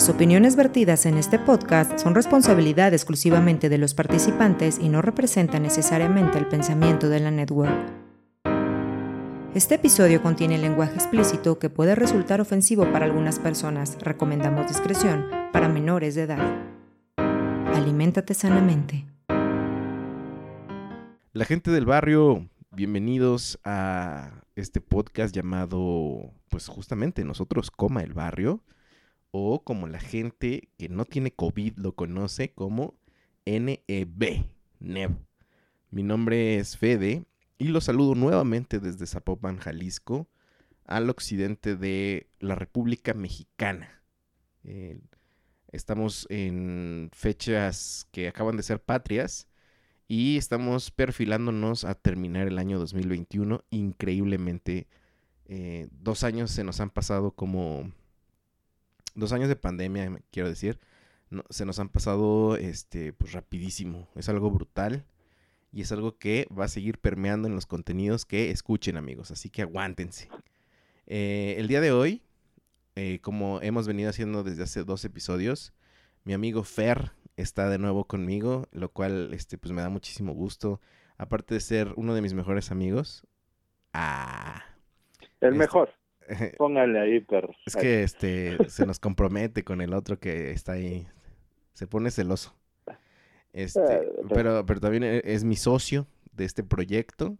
Las opiniones vertidas en este podcast son responsabilidad exclusivamente de los participantes y no representan necesariamente el pensamiento de la network. Este episodio contiene lenguaje explícito que puede resultar ofensivo para algunas personas. Recomendamos discreción para menores de edad. Aliméntate sanamente. La gente del barrio, bienvenidos a este podcast llamado, pues justamente nosotros, Coma el Barrio o como la gente que no tiene COVID lo conoce como NEB, NEB. Mi nombre es Fede y los saludo nuevamente desde Zapopan, Jalisco, al occidente de la República Mexicana. estamos en fechas que acaban de ser patrias y estamos perfilándonos a terminar el año 2021 increíblemente. Eh, dos años se nos han pasado como dos años de pandemia, quiero decir, se nos han pasado este, pues rapidísimo. Es algo brutal y es algo que va a seguir permeando en los contenidos que escuchen, amigos. Así que aguántense. Eh, el día de hoy, eh, como hemos venido haciendo desde hace dos episodios, mi amigo Fer está de nuevo conmigo, lo cual este, pues me da muchísimo gusto. Aparte de ser uno de mis mejores amigos. Ah. El este, mejor. Póngale ahí, perro. Es que este se nos compromete con el otro que está ahí. Se pone celoso. Este, ah, pero, pero también e, es mi socio de este proyecto.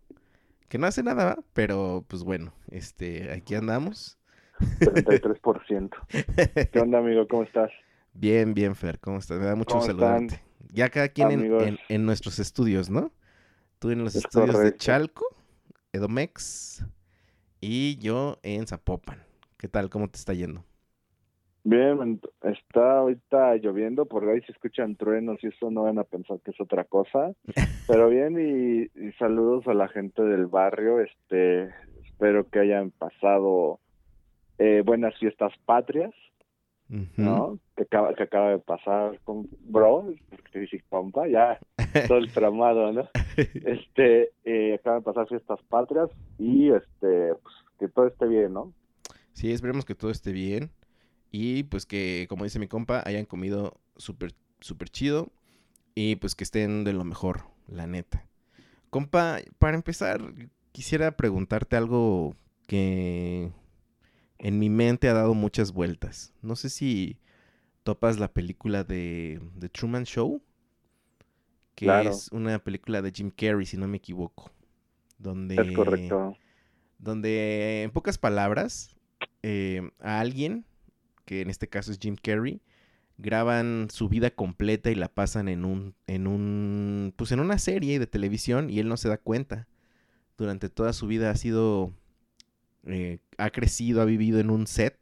Que no hace nada, pero pues bueno, este, aquí andamos. 33%. ¿Qué onda, amigo? ¿Cómo estás? Bien, bien, Fer, ¿cómo estás? Me da mucho saludarte. Ya cada quien en, en, nuestros estudios, ¿no? Tú en los estudios de Chalco, Edomex, y yo en Zapopan. ¿Qué tal? ¿Cómo te está yendo? Bien, está ahorita lloviendo, por ahí se escuchan truenos y eso no van a pensar que es otra cosa. Pero bien y, saludos a la gente del barrio. Este, espero que hayan pasado eh, buenas fiestas patrias, ¿no? Que acaba, que acaba de pasar con bro, compa, ya todo el tramado, ¿no? Este, eh, acaba de pasar fiestas patrias y este, pues, que todo esté bien, ¿no? Sí, esperemos que todo esté bien y pues que, como dice mi compa, hayan comido súper, súper chido y pues que estén de lo mejor, la neta. Compa, para empezar, quisiera preguntarte algo que en mi mente ha dado muchas vueltas. No sé si topas la película de The Truman Show que es una película de Jim Carrey, si no me equivoco. Donde, es correcto. Donde, en pocas palabras, eh, a alguien, que en este caso es Jim Carrey, graban su vida completa y la pasan en un, en un, pues en una serie de televisión y él no se da cuenta. Durante toda su vida ha sido, eh, ha crecido, ha vivido en un set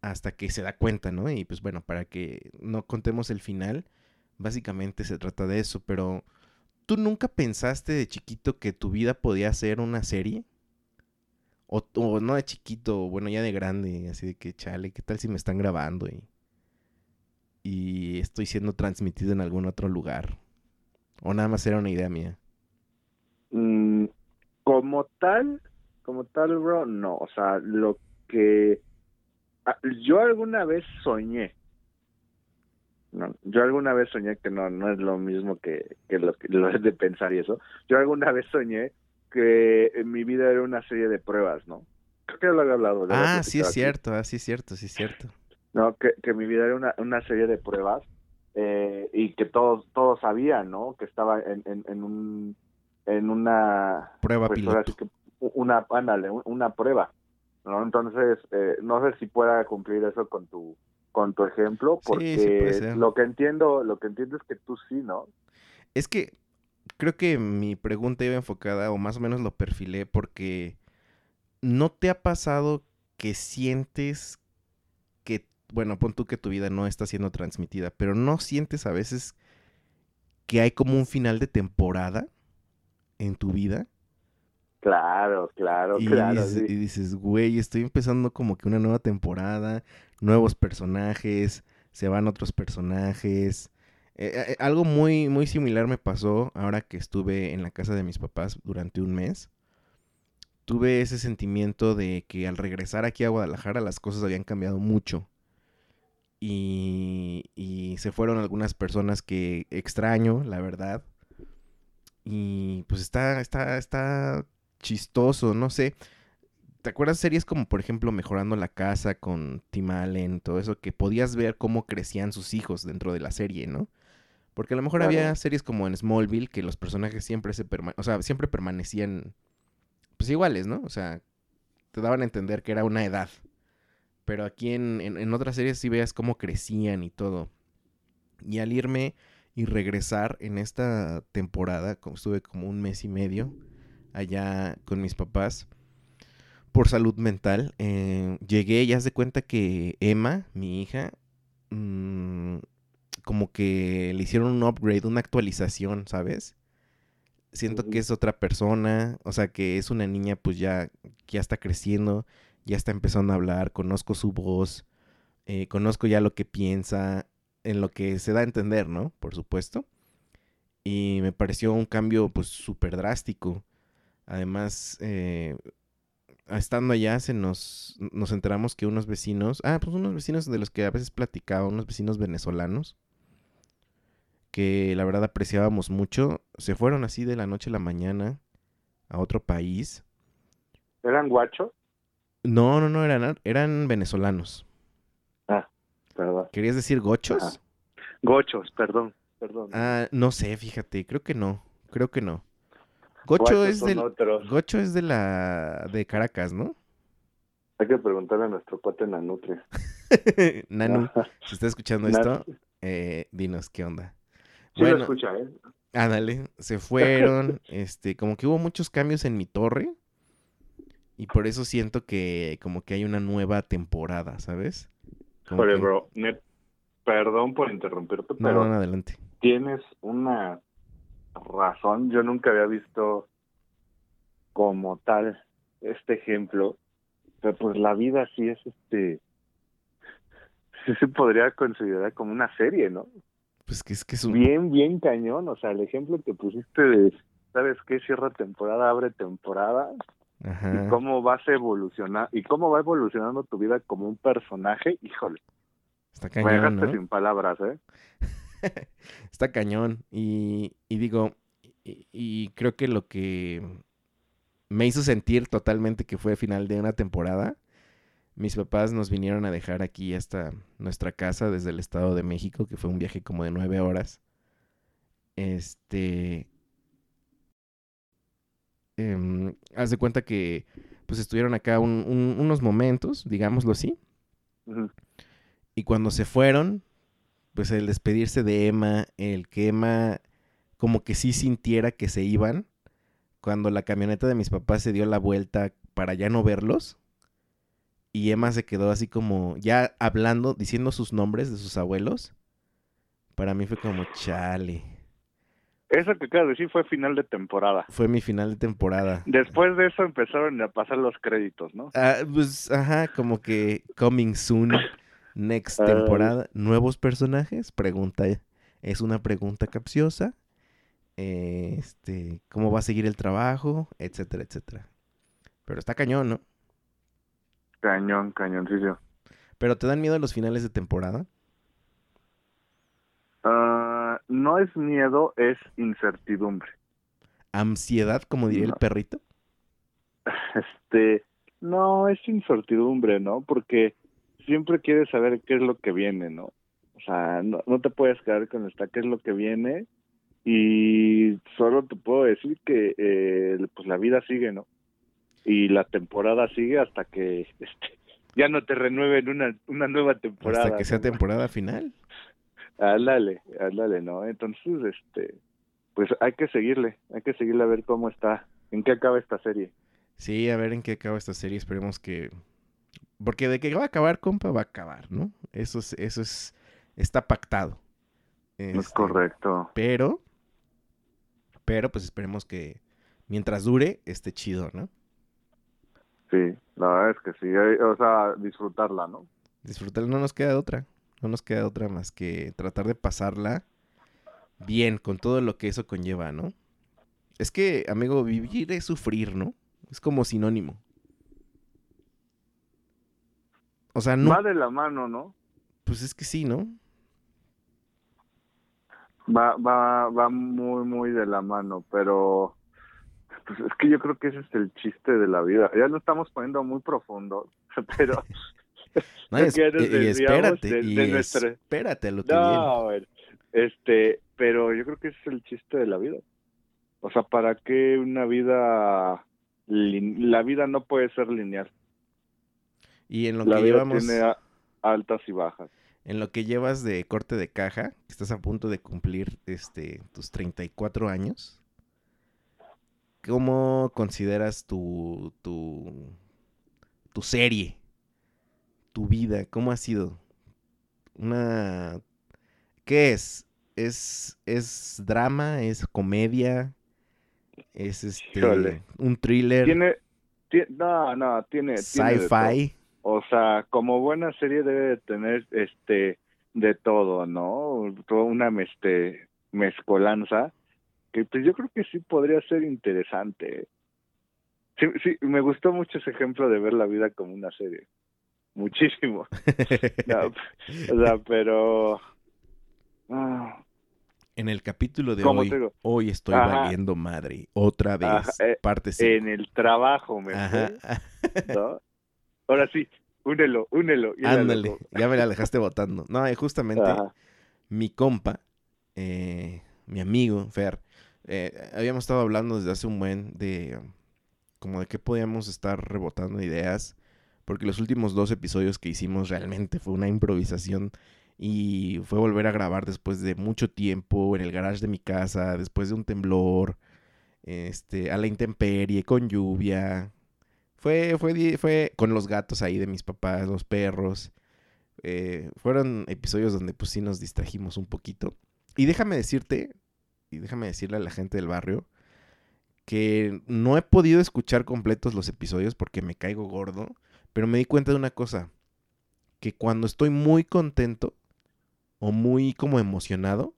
hasta que se da cuenta, ¿no? Y pues bueno, para que no contemos el final, Básicamente se trata de eso, pero ¿tú nunca pensaste de chiquito que tu vida podía ser una serie? O, no de chiquito, bueno, ya de grande, así de que, chale, ¿qué tal si me están grabando y, y estoy siendo transmitido en algún otro lugar? ¿O nada más era una idea mía? Mm, como tal, como tal, bro, no. O sea, lo que ah, yo alguna vez soñé no, yo alguna vez soñé que no, no es lo mismo que, que lo que lo es de pensar y eso. Yo alguna vez soñé que en mi vida era una serie de pruebas, ¿no? Creo que lo había hablado. Ah, sí es cierto, ah, sí es cierto, sí es cierto. No, que, que mi vida era una, una serie de pruebas eh, y que todos todos sabían, ¿no? Que estaba en, en, en un en una prueba pues, piloto. una, ándale, una prueba, ¿no? Entonces, eh, no sé si pueda cumplir eso con tu con tu ejemplo, porque lo que entiendo, lo que entiendo es que tú sí, ¿no? Es que creo que mi pregunta iba enfocada, o más o menos lo perfilé, porque ¿no te ha pasado que sientes que, bueno, pon tú que tu vida no está siendo transmitida, pero no sientes a veces que hay como un final de temporada en tu vida? Claro, claro, claro. y dices, güey, estoy empezando como que una nueva temporada, nuevos personajes, se van otros personajes. Eh, eh, algo muy, muy similar me pasó ahora que estuve en la casa de mis papás durante un mes. Tuve ese sentimiento de que al regresar aquí a Guadalajara las cosas habían cambiado mucho. y, y se fueron algunas personas que extraño, la verdad. Y pues está, está, está chistoso, no sé. ¿Te acuerdas series como, por ejemplo, Mejorando la Casa con Tim Allen, todo eso, que podías ver cómo crecían sus hijos dentro de la serie, ¿no? Porque a lo mejor había series como en Smallville que los personajes siempre se o sea, siempre permanecían pues iguales, ¿no? O sea, te daban a entender que era una edad. Pero aquí en, en, otras series sí veas cómo crecían y todo. Y al irme y regresar en esta temporada, como estuve como un mes y medio allá con mis papás por salud mental, eh, llegué y haz de cuenta que Emma, mi hija, mmm, como que le hicieron un upgrade, una actualización, ¿sabes? Siento que es otra persona, o sea, que es una niña pues ya, ya está creciendo, ya está empezando a hablar, conozco su voz, eh, conozco ya lo que piensa, en lo que se da a entender, ¿no? Por supuesto. Y me pareció un cambio pues súper drástico. Además, eh, estando allá se nos, nos enteramos que unos vecinos, ah, pues unos vecinos de los que a veces platicaba, unos vecinos venezolanos, que la verdad apreciábamos mucho, se fueron así de la noche a la mañana a otro país. ¿Eran guachos? No, no, no, eran, eran venezolanos. Ah, perdón. ¿Querías decir gochos? Gochos, perdón, perdón. Ah, no sé, fíjate, creo que no, creo que no. Gocho es, del, Gocho es de la de Caracas, ¿no? Hay que preguntarle a nuestro cuate Nanutria. Nanu, si está escuchando esto, eh, dinos qué onda. Sí bueno, lo escucha, ¿eh? Ándale, se fueron, este, como que hubo muchos cambios en mi torre. Y por eso siento que como que hay una nueva temporada, ¿sabes? Oye, bro, perdón por interrumpirte, pero no, adelante. tienes una razón. Yo nunca había visto como tal este ejemplo. Pero pues la vida sí es este sí se podría considerar como una serie, ¿no? Pues que es que es un... Bien, bien cañón, o sea, el ejemplo que pusiste de, ¿sabes qué? Cierra temporada, abre temporada, Ajá. y cómo vas a evolucionar, y cómo va evolucionando tu vida como un personaje, híjole. Está cañón, Me dejaste sin palabras, ¿eh? Está cañón, y, y digo, y, y creo que lo que me hizo sentir totalmente que fue final de una temporada mis papás nos vinieron a dejar aquí hasta nuestra casa desde el Estado de México, que fue un viaje como de nueve horas. Este. Eh, haz de cuenta que pues estuvieron acá unos momentos, digámoslo así. Y cuando se fueron, pues el despedirse de Emma, el que Emma como que sí sintiera que se iban, cuando la camioneta de mis papás se dio la vuelta para ya no verlos, y Emma se quedó así como ya hablando, diciendo sus nombres de sus abuelos. Para mí fue como chale. Eso que acabas de decir fue final de temporada. Fue mi final de temporada. Después de eso empezaron a pasar los créditos, ¿no? Ah, pues, ajá, como que coming soon, next temporada, nuevos personajes, pregunta, es una pregunta capciosa, este, cómo va a seguir el trabajo, etcétera, etcétera. Pero está cañón, ¿no? Cañón, cañoncillo. ¿Pero te dan miedo los finales de temporada? Ah, no es miedo, es incertidumbre. ¿Ansiedad, como diría el perrito? Este, no, es incertidumbre, ¿no? Porque siempre quieres saber qué es lo que viene, ¿no? O sea, no, no te puedes quedar con esta qué es lo que viene y solo te puedo decir que eh, pues la vida sigue, ¿no? y la temporada sigue hasta que este, ya no te renueven una, una nueva temporada. Hasta que sea temporada final. Ándale, ándale, ¿no? Entonces, este, pues hay que seguirle, hay que seguirle a ver cómo está, en qué acaba esta serie. Sí, a ver en qué acaba esta serie, esperemos que... Porque de que va a acabar, compa, va a acabar, ¿no? Eso es, eso es, está pactado. es este, correcto. Pero, pero pues esperemos que mientras dure, esté chido, ¿no? Sí, la verdad es que sí, o sea, disfrutarla, ¿no? Disfrutarla, no nos queda otra, no nos queda otra más que tratar de pasarla bien con todo lo que eso conlleva, ¿no? Es que, amigo, vivir es sufrir, ¿no? Es como sinónimo. O sea, no. Va de la mano, ¿no? pues es que sí, ¿no? Va, va, va muy, muy de la mano, pero pues es que yo creo que ese es el chiste de la vida. Ya lo estamos poniendo muy profundo, pero... No, y, espérate, y espérate lo que no, este, pero yo creo que ese es el chiste de la vida. O sea, ¿para qué una vida... La vida no puede ser lineal. Y en lo que llevamos... Tiene altas y bajas. En lo que llevas de corte de caja, estás a punto de cumplir este, tus 34 años, ¿cómo consideras tu, tu, tu serie? Tu vida, ¿cómo ha sido? Una... ¿Qué es? ¿Es, es drama? ¿Es comedia? ¿Es este un thriller? Tiene, no, no, tiene... Sci-fi. O sea, como buena serie debe tener este de todo, ¿no? Toda una este, mezcolanza que pues yo creo que sí podría ser interesante. Sí, sí, me gustó mucho ese ejemplo de ver la vida como una serie. Muchísimo. o sea, pero... Ah. En el capítulo de hoy, hoy estoy valiendo madre. Otra vez, eh, parte En el trabajo, me ¿no? Ahora sí, únelo, únelo. Ándale, ya me la dejaste votando. No, justamente mi compa, eh, mi amigo, Fer, eh, habíamos estado hablando desde hace un buen de como de qué podíamos estar rebotando ideas, porque los últimos dos episodios que hicimos realmente fue una improvisación y fue volver a grabar después de mucho tiempo en el garage de mi casa, después de un temblor, este, a la intemperie, con lluvia, fue, fue, fue con los gatos ahí de mis papás, los perros. Eh, fueron episodios donde pues sí nos distrajimos un poquito. Y déjame decirte, y déjame decirle a la gente del barrio, que no he podido escuchar completos los episodios porque me caigo gordo, pero me di cuenta de una cosa, que cuando estoy muy contento o muy como emocionado,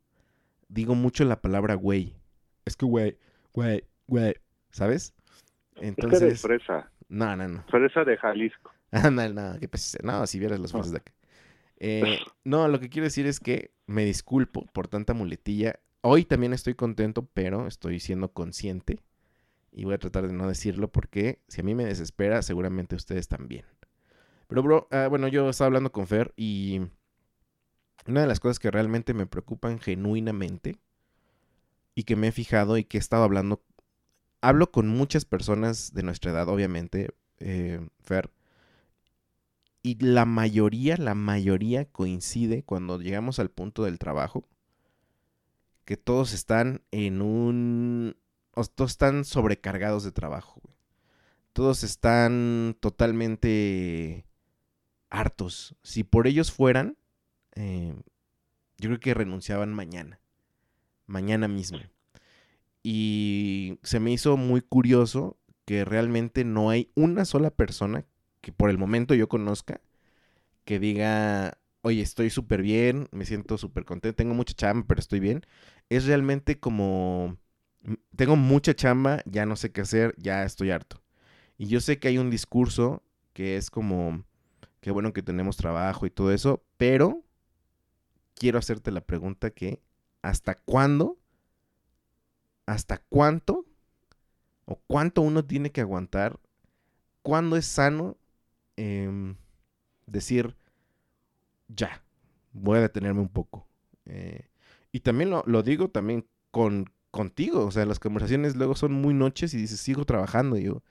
digo mucho la palabra güey. Es que güey, güey, güey, ¿sabes? Entonces... fresa. No, no, no. Fresa de Jalisco. Ah, no, no, qué No, si vieras las fresas de acá. Eh, no, lo que quiero decir es que me disculpo por tanta muletilla. Hoy también estoy contento, pero estoy siendo consciente. Y voy a tratar de no decirlo porque si a mí me desespera, seguramente ustedes también. Pero, bro, ah, bueno, yo estaba hablando con Fer y una de las cosas que realmente me preocupan genuinamente y que me he fijado y que he estado hablando hablo con muchas personas de nuestra edad, obviamente, eh, Fer. Y la mayoría, la mayoría coincide cuando llegamos al punto del trabajo. Que todos están en un... todos están sobrecargados de trabajo. Todos están totalmente hartos. Si por ellos fueran, eh, yo creo que renunciaban mañana. Mañana mismo. Y se me hizo muy curioso que realmente no hay una sola persona que por el momento yo conozca que diga, oye, estoy súper bien, me siento súper contento, tengo mucha chamba, pero estoy bien. Es realmente como, tengo mucha chamba, ya no sé qué hacer, ya estoy harto. Y yo sé que hay un discurso que es como, qué bueno que tenemos trabajo y todo eso, pero quiero hacerte la pregunta que, ¿hasta cuándo hasta cuánto o cuánto uno tiene que aguantar, cuándo es sano em, decir, ya, voy a detenerme un poco. Eh, y también lo, digo también con, contigo, o sea, las conversaciones luego son muy noches y dices, sigo trabajando, y yo,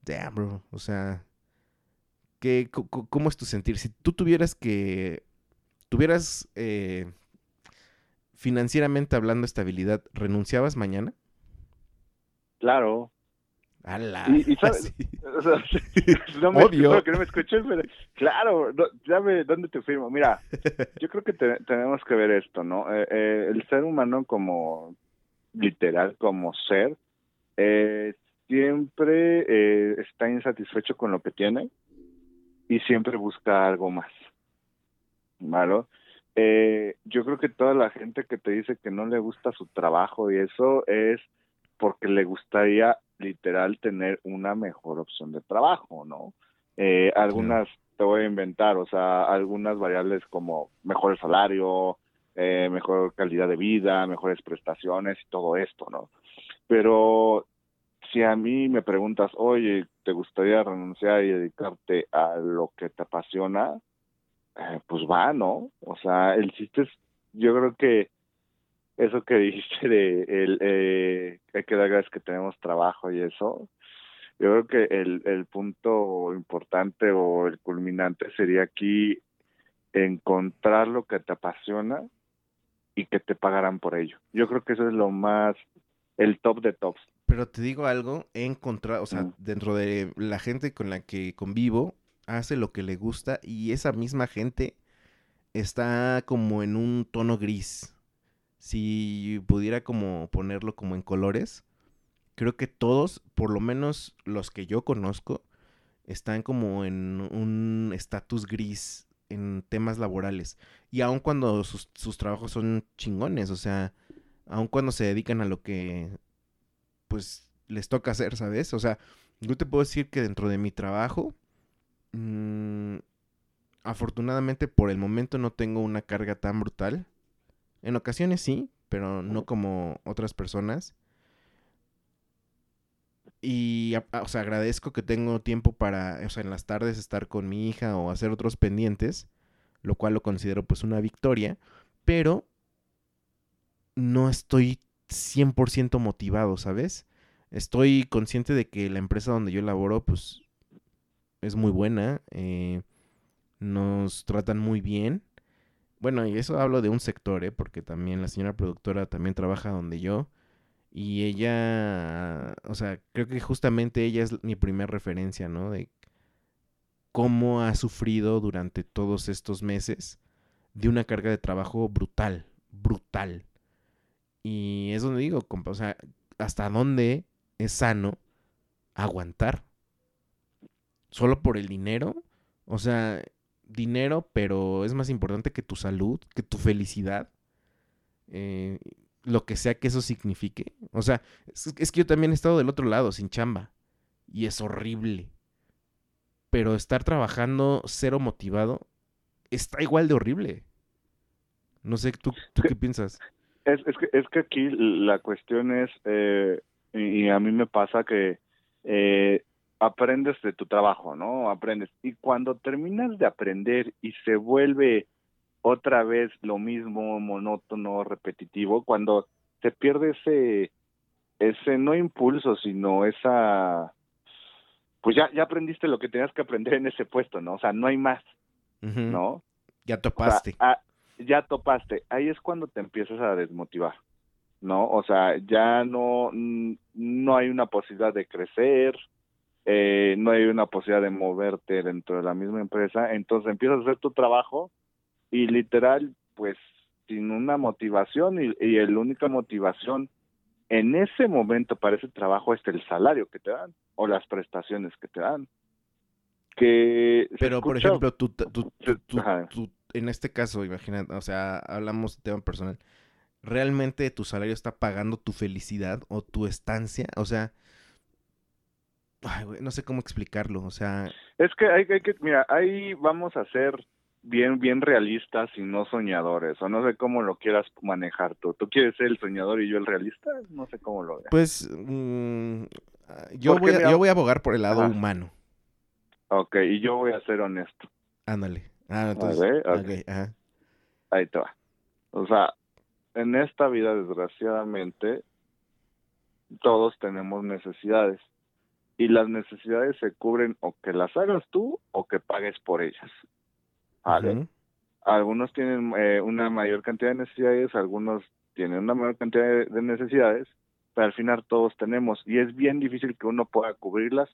damn, bro, o sea, ¿qué, ¿cómo es tu sentir? Si tú tuvieras que, tuvieras eh, financieramente hablando estabilidad, ¿renunciabas mañana? Claro. Ala, y, sabes, no me, Obvio. que no me escuches, pero claro, no, dónde te firmo. Mira, yo creo que tenemos que ver esto, ¿no? Eh, eh, el ser humano como literal, como ser, eh, siempre está insatisfecho con lo que tiene y siempre busca algo más. ¿Vale? Eh, yo creo que toda la gente que te dice que no le gusta su trabajo y eso es porque le gustaría literal tener una mejor opción de trabajo, ¿no? Eh, algunas te voy a inventar, o sea, algunas variables como mejor salario, eh, mejor calidad de vida, mejores prestaciones y todo esto, ¿no? Pero si a mí me preguntas, oye, ¿te gustaría renunciar y dedicarte a lo que te apasiona? Eh, pues va, ¿no? O sea, el chiste es, yo creo que eso que dijiste de el, eh, hay que dar gracias que tenemos trabajo y eso, yo creo que el, el punto importante o el culminante sería aquí encontrar lo que te apasiona y que te pagaran por ello. Yo creo que eso es lo más, el top de tops. Pero te digo algo, he encontrado, o sea, Mm. dentro de la gente con la que convivo, hace lo que le gusta y esa misma gente está como en un tono gris. Si pudiera como ponerlo como en colores, creo que todos, por lo menos los que yo conozco, están como en un estatus gris en temas laborales. Y aun cuando sus, trabajos son chingones, o sea, aun cuando se dedican a lo que pues les toca hacer, ¿sabes? O sea, yo te puedo decir que dentro de mi trabajo, mm, afortunadamente por el momento no tengo una carga tan brutal. En ocasiones sí, pero no como otras personas. Y, o sea, agradezco que tengo tiempo para, o sea, en las tardes estar con mi hija o hacer otros pendientes, lo cual lo considero pues una victoria, pero no estoy 100% motivado, ¿sabes? Estoy consciente de que la empresa donde yo laboro pues es muy buena, eh, nos tratan muy bien. Bueno, y eso hablo de un sector, ¿eh? Porque también la señora productora también trabaja donde yo. Y ella, o sea, creo que justamente ella es mi primer referencia, ¿no? De cómo ha sufrido durante todos estos meses de una carga de trabajo brutal, brutal. Y es donde digo, o sea, hasta dónde es sano aguantar. Solo por el dinero. O sea, dinero, pero es más importante que tu salud, que tu felicidad. Eh, lo que sea que eso signifique. O sea, es, que yo también he estado del otro lado, sin chamba. Y es horrible. Pero estar trabajando cero motivado está igual de horrible. No sé, ¿tú, qué piensas? Es, es, que, aquí la cuestión es, eh, y y a mí me pasa que eh, aprendes de tu trabajo, ¿no? Aprendes. Y cuando terminas de aprender y se vuelve otra vez lo mismo, monótono, repetitivo, cuando se pierde ese, ese no impulso, sino esa, pues ya, ya aprendiste lo que tenías que aprender en ese puesto, ¿no? O sea, no hay más, ¿no? Ya O sea, topaste. ah, ya topaste. Ahí es cuando te empiezas a desmotivar, ¿no? O sea, ya no, no hay una posibilidad de crecer, eh, no hay una posibilidad de moverte dentro de la misma empresa, entonces empiezas a hacer tu trabajo y literal, pues, sin una motivación y, y la única motivación en ese momento para ese trabajo es el salario que te dan o las prestaciones que te dan. Que Pero, por ejemplo, tú, tú- tú- tú- Ajá. tú- en este caso, imagínate, o sea, hablamos de tema personal. ¿Realmente tu salario está pagando tu felicidad o tu estancia? O sea, ay, güey, no sé cómo explicarlo. O sea, Es que hay, hay que, mira, ahí vamos a ser bien, bien realistas y no soñadores, o no sé cómo lo quieras manejar tú. ¿Tú quieres ser el soñador y yo el realista? No sé cómo lo veas. pues mm, ah, yo, Porque voy a, mira- yo voy a abogar por el lado Ajá. humano. Ok, y yo voy a ser honesto. Ándale. Ah, entonces, ajá. Ahí te va. O sea, en esta vida, desgraciadamente, todos tenemos necesidades. Y las necesidades se cubren o que las hagas tú o que pagues por ellas. ¿Vale? Algunos tienen eh, una mayor cantidad de necesidades, algunos tienen una mayor cantidad de, de necesidades, pero al final todos tenemos y es bien difícil que uno pueda cubrirlas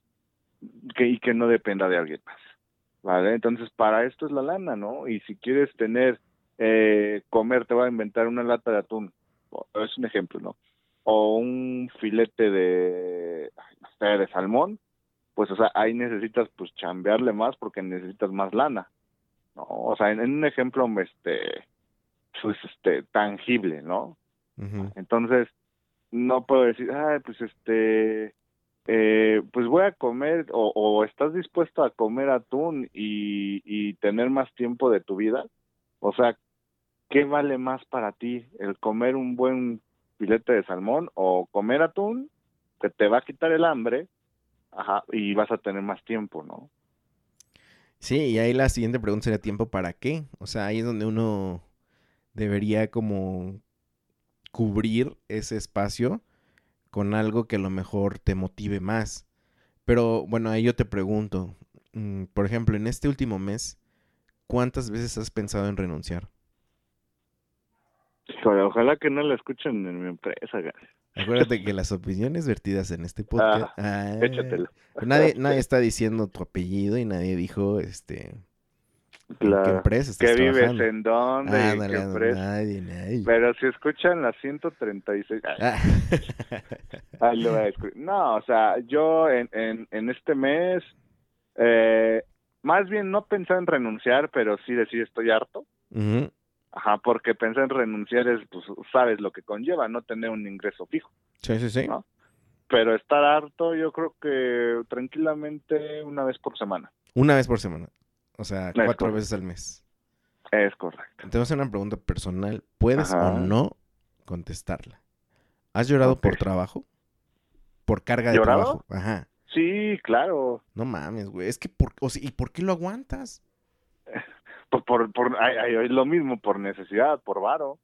que, y que no dependa de alguien más. ¿Vale? Entonces, para esto es la lana, ¿no? Y si quieres tener, eh, comer, te voy a inventar una lata de atún, es un ejemplo, ¿no? O un filete de, no sé, de salmón, pues, o sea, ahí necesitas, pues, chambearle más porque necesitas más lana. ¿no? O sea, en, en un ejemplo, este, pues, este, tangible, ¿no? Entonces, no puedo decir, ay, pues, este, eh, pues voy a comer o, o, estás dispuesto a comer atún y, y tener más tiempo de tu vida. O sea, ¿qué vale más para ti? ¿El comer un buen filete de salmón o comer atún que te va a quitar el hambre ajá, y vas a tener más tiempo, ¿no? Sí, y ahí la siguiente pregunta sería tiempo para qué. O sea, ahí es donde uno debería como cubrir ese espacio con algo que a lo mejor te motive más. Pero bueno, ahí yo te pregunto, mm, por ejemplo, en este último mes, ¿cuántas veces has pensado en renunciar? Ojalá que no la escuchen en mi empresa. Acuérdate que las opiniones vertidas en este podcast. Ah, échatelo. Nadie, nadie está diciendo tu apellido y nadie dijo este Claro. ¿Qué empresa estás ¿Qué vives trabajando? en dónde? Ah, ¿En no, qué no, empresa? nadie, nadie. Pero si escuchan las 136, ay, Ah. lo voy a escu- No, o sea, yo en, en, en este mes, eh, más bien no pensé en renunciar, pero sí decir estoy harto. Ujú. Ajá, porque pensé en renunciar es, pues, sabes lo que conlleva, no tener un ingreso fijo. Sí, sí, sí. No. Pero estar harto, yo creo que tranquilamente una vez por semana. Una vez por semana. O sea, Es cuatro correcto. veces al mes. Es correcto. Te voy a hacer una pregunta personal. ¿Puedes Ajá. o no contestarla? ¿Has llorado por trabajo? ¿Por carga de ¿Llorado? trabajo? Ajá. Sí, claro. No mames, güey. Es que, por, o sea, ¿y por qué lo aguantas? Por, por, lo mismo, por necesidad, por varo,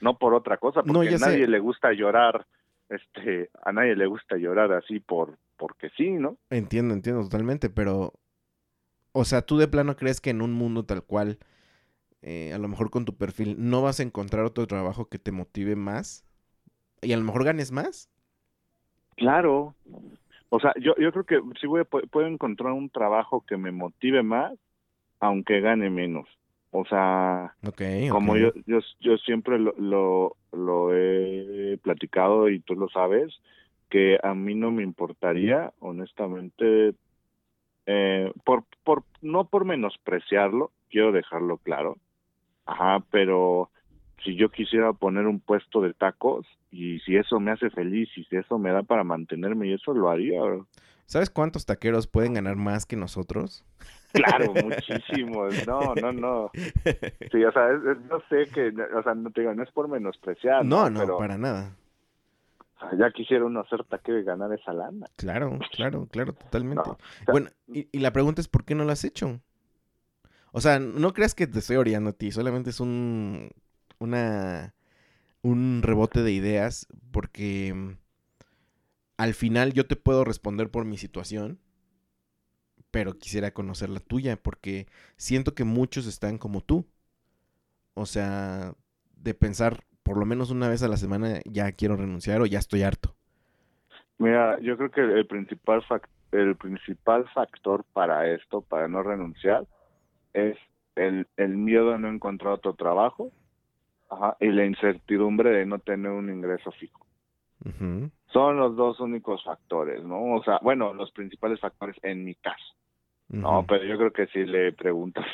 no por otra cosa, porque No, a sé. nadie le gusta llorar, este, a nadie le gusta llorar así por, porque sí, ¿no? Entiendo, entiendo totalmente, pero... O sea, ¿tú de plano crees que en un mundo tal cual, eh, a lo mejor con tu perfil, no vas a encontrar otro trabajo que te motive más? ¿Y a lo mejor ganes más? Claro. O sea, yo, yo creo que sí voy a, pu- puedo encontrar un trabajo que me motive más, aunque gane menos. O sea, como yo, yo, yo siempre lo, lo, lo he platicado y tú lo sabes, que a mí no me importaría, honestamente, eh, por, por, no por menospreciarlo, quiero dejarlo claro, ajá, pero si yo quisiera poner un puesto de tacos y si eso me hace feliz y si eso me da para mantenerme y eso lo haría, bro. ¿Sabes cuántos taqueros pueden ganar más que nosotros? Claro, muchísimos, no, no, no. Sí, o sea, yo sé que, o sea, no te digo, no es por menospreciar, no, no, Pero, para nada. o sea, ya quisiera uno hacer taquero y ganar esa lana. Claro, claro, claro, totalmente. No, o sea, Bueno, y, y la pregunta es ¿por qué no lo has hecho? O sea, no creas que te estoy oreando a ti, solamente es un una un rebote de ideas porque mm, al final yo te puedo responder por mi situación, pero quisiera conocer la tuya porque siento que muchos están como tú. O sea, de pensar por lo menos una vez a la semana ya quiero renunciar o ya estoy harto. Mira, yo creo que el principal el principal factor para esto, para no renunciar, es el, el miedo a no encontrar otro trabajo ajá, y la incertidumbre de no tener un ingreso fijo. Son los dos únicos factores, ¿no? O sea, bueno, los principales factores en mi caso. No, pero yo creo que si le preguntas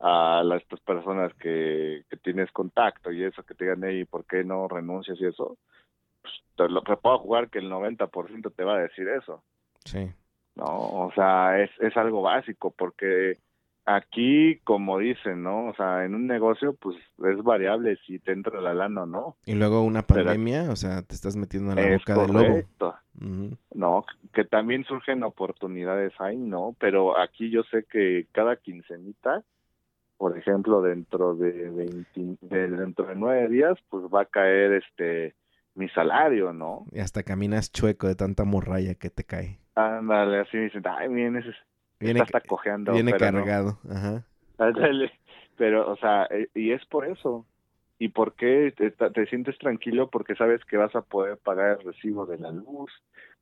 a, a las estas personas que, que tienes contacto y eso, que te digan, hey, ¿por qué no renuncias y eso? Pues te, lo, te puedo jugar que el 90% te va a decir eso, Sí. ¿no? O sea, es, es algo básico porque aquí, como dicen, ¿no? O sea, en un negocio, pues es variable si te entra la lana o no. Y luego una Pero- pandemia, o sea, te estás metiendo en la Es boca del lobo. correcto. Ujú. No, que también surgen oportunidades ahí, ¿no? Pero aquí yo sé que cada quincenita, por ejemplo, dentro de 20, de- dentro de nueve días, pues va a caer este mi salario, ¿no? Y hasta caminas chueco de tanta morralla que te cae. Ándale, así me dicen, ay, bien, ese Viene, está hasta cojeando. viene pero no". cargado. Ajá. Pero, o sea, eh, y es por eso. ¿Y por qué te, te sientes tranquilo? Porque sabes que vas a poder pagar el recibo de la luz,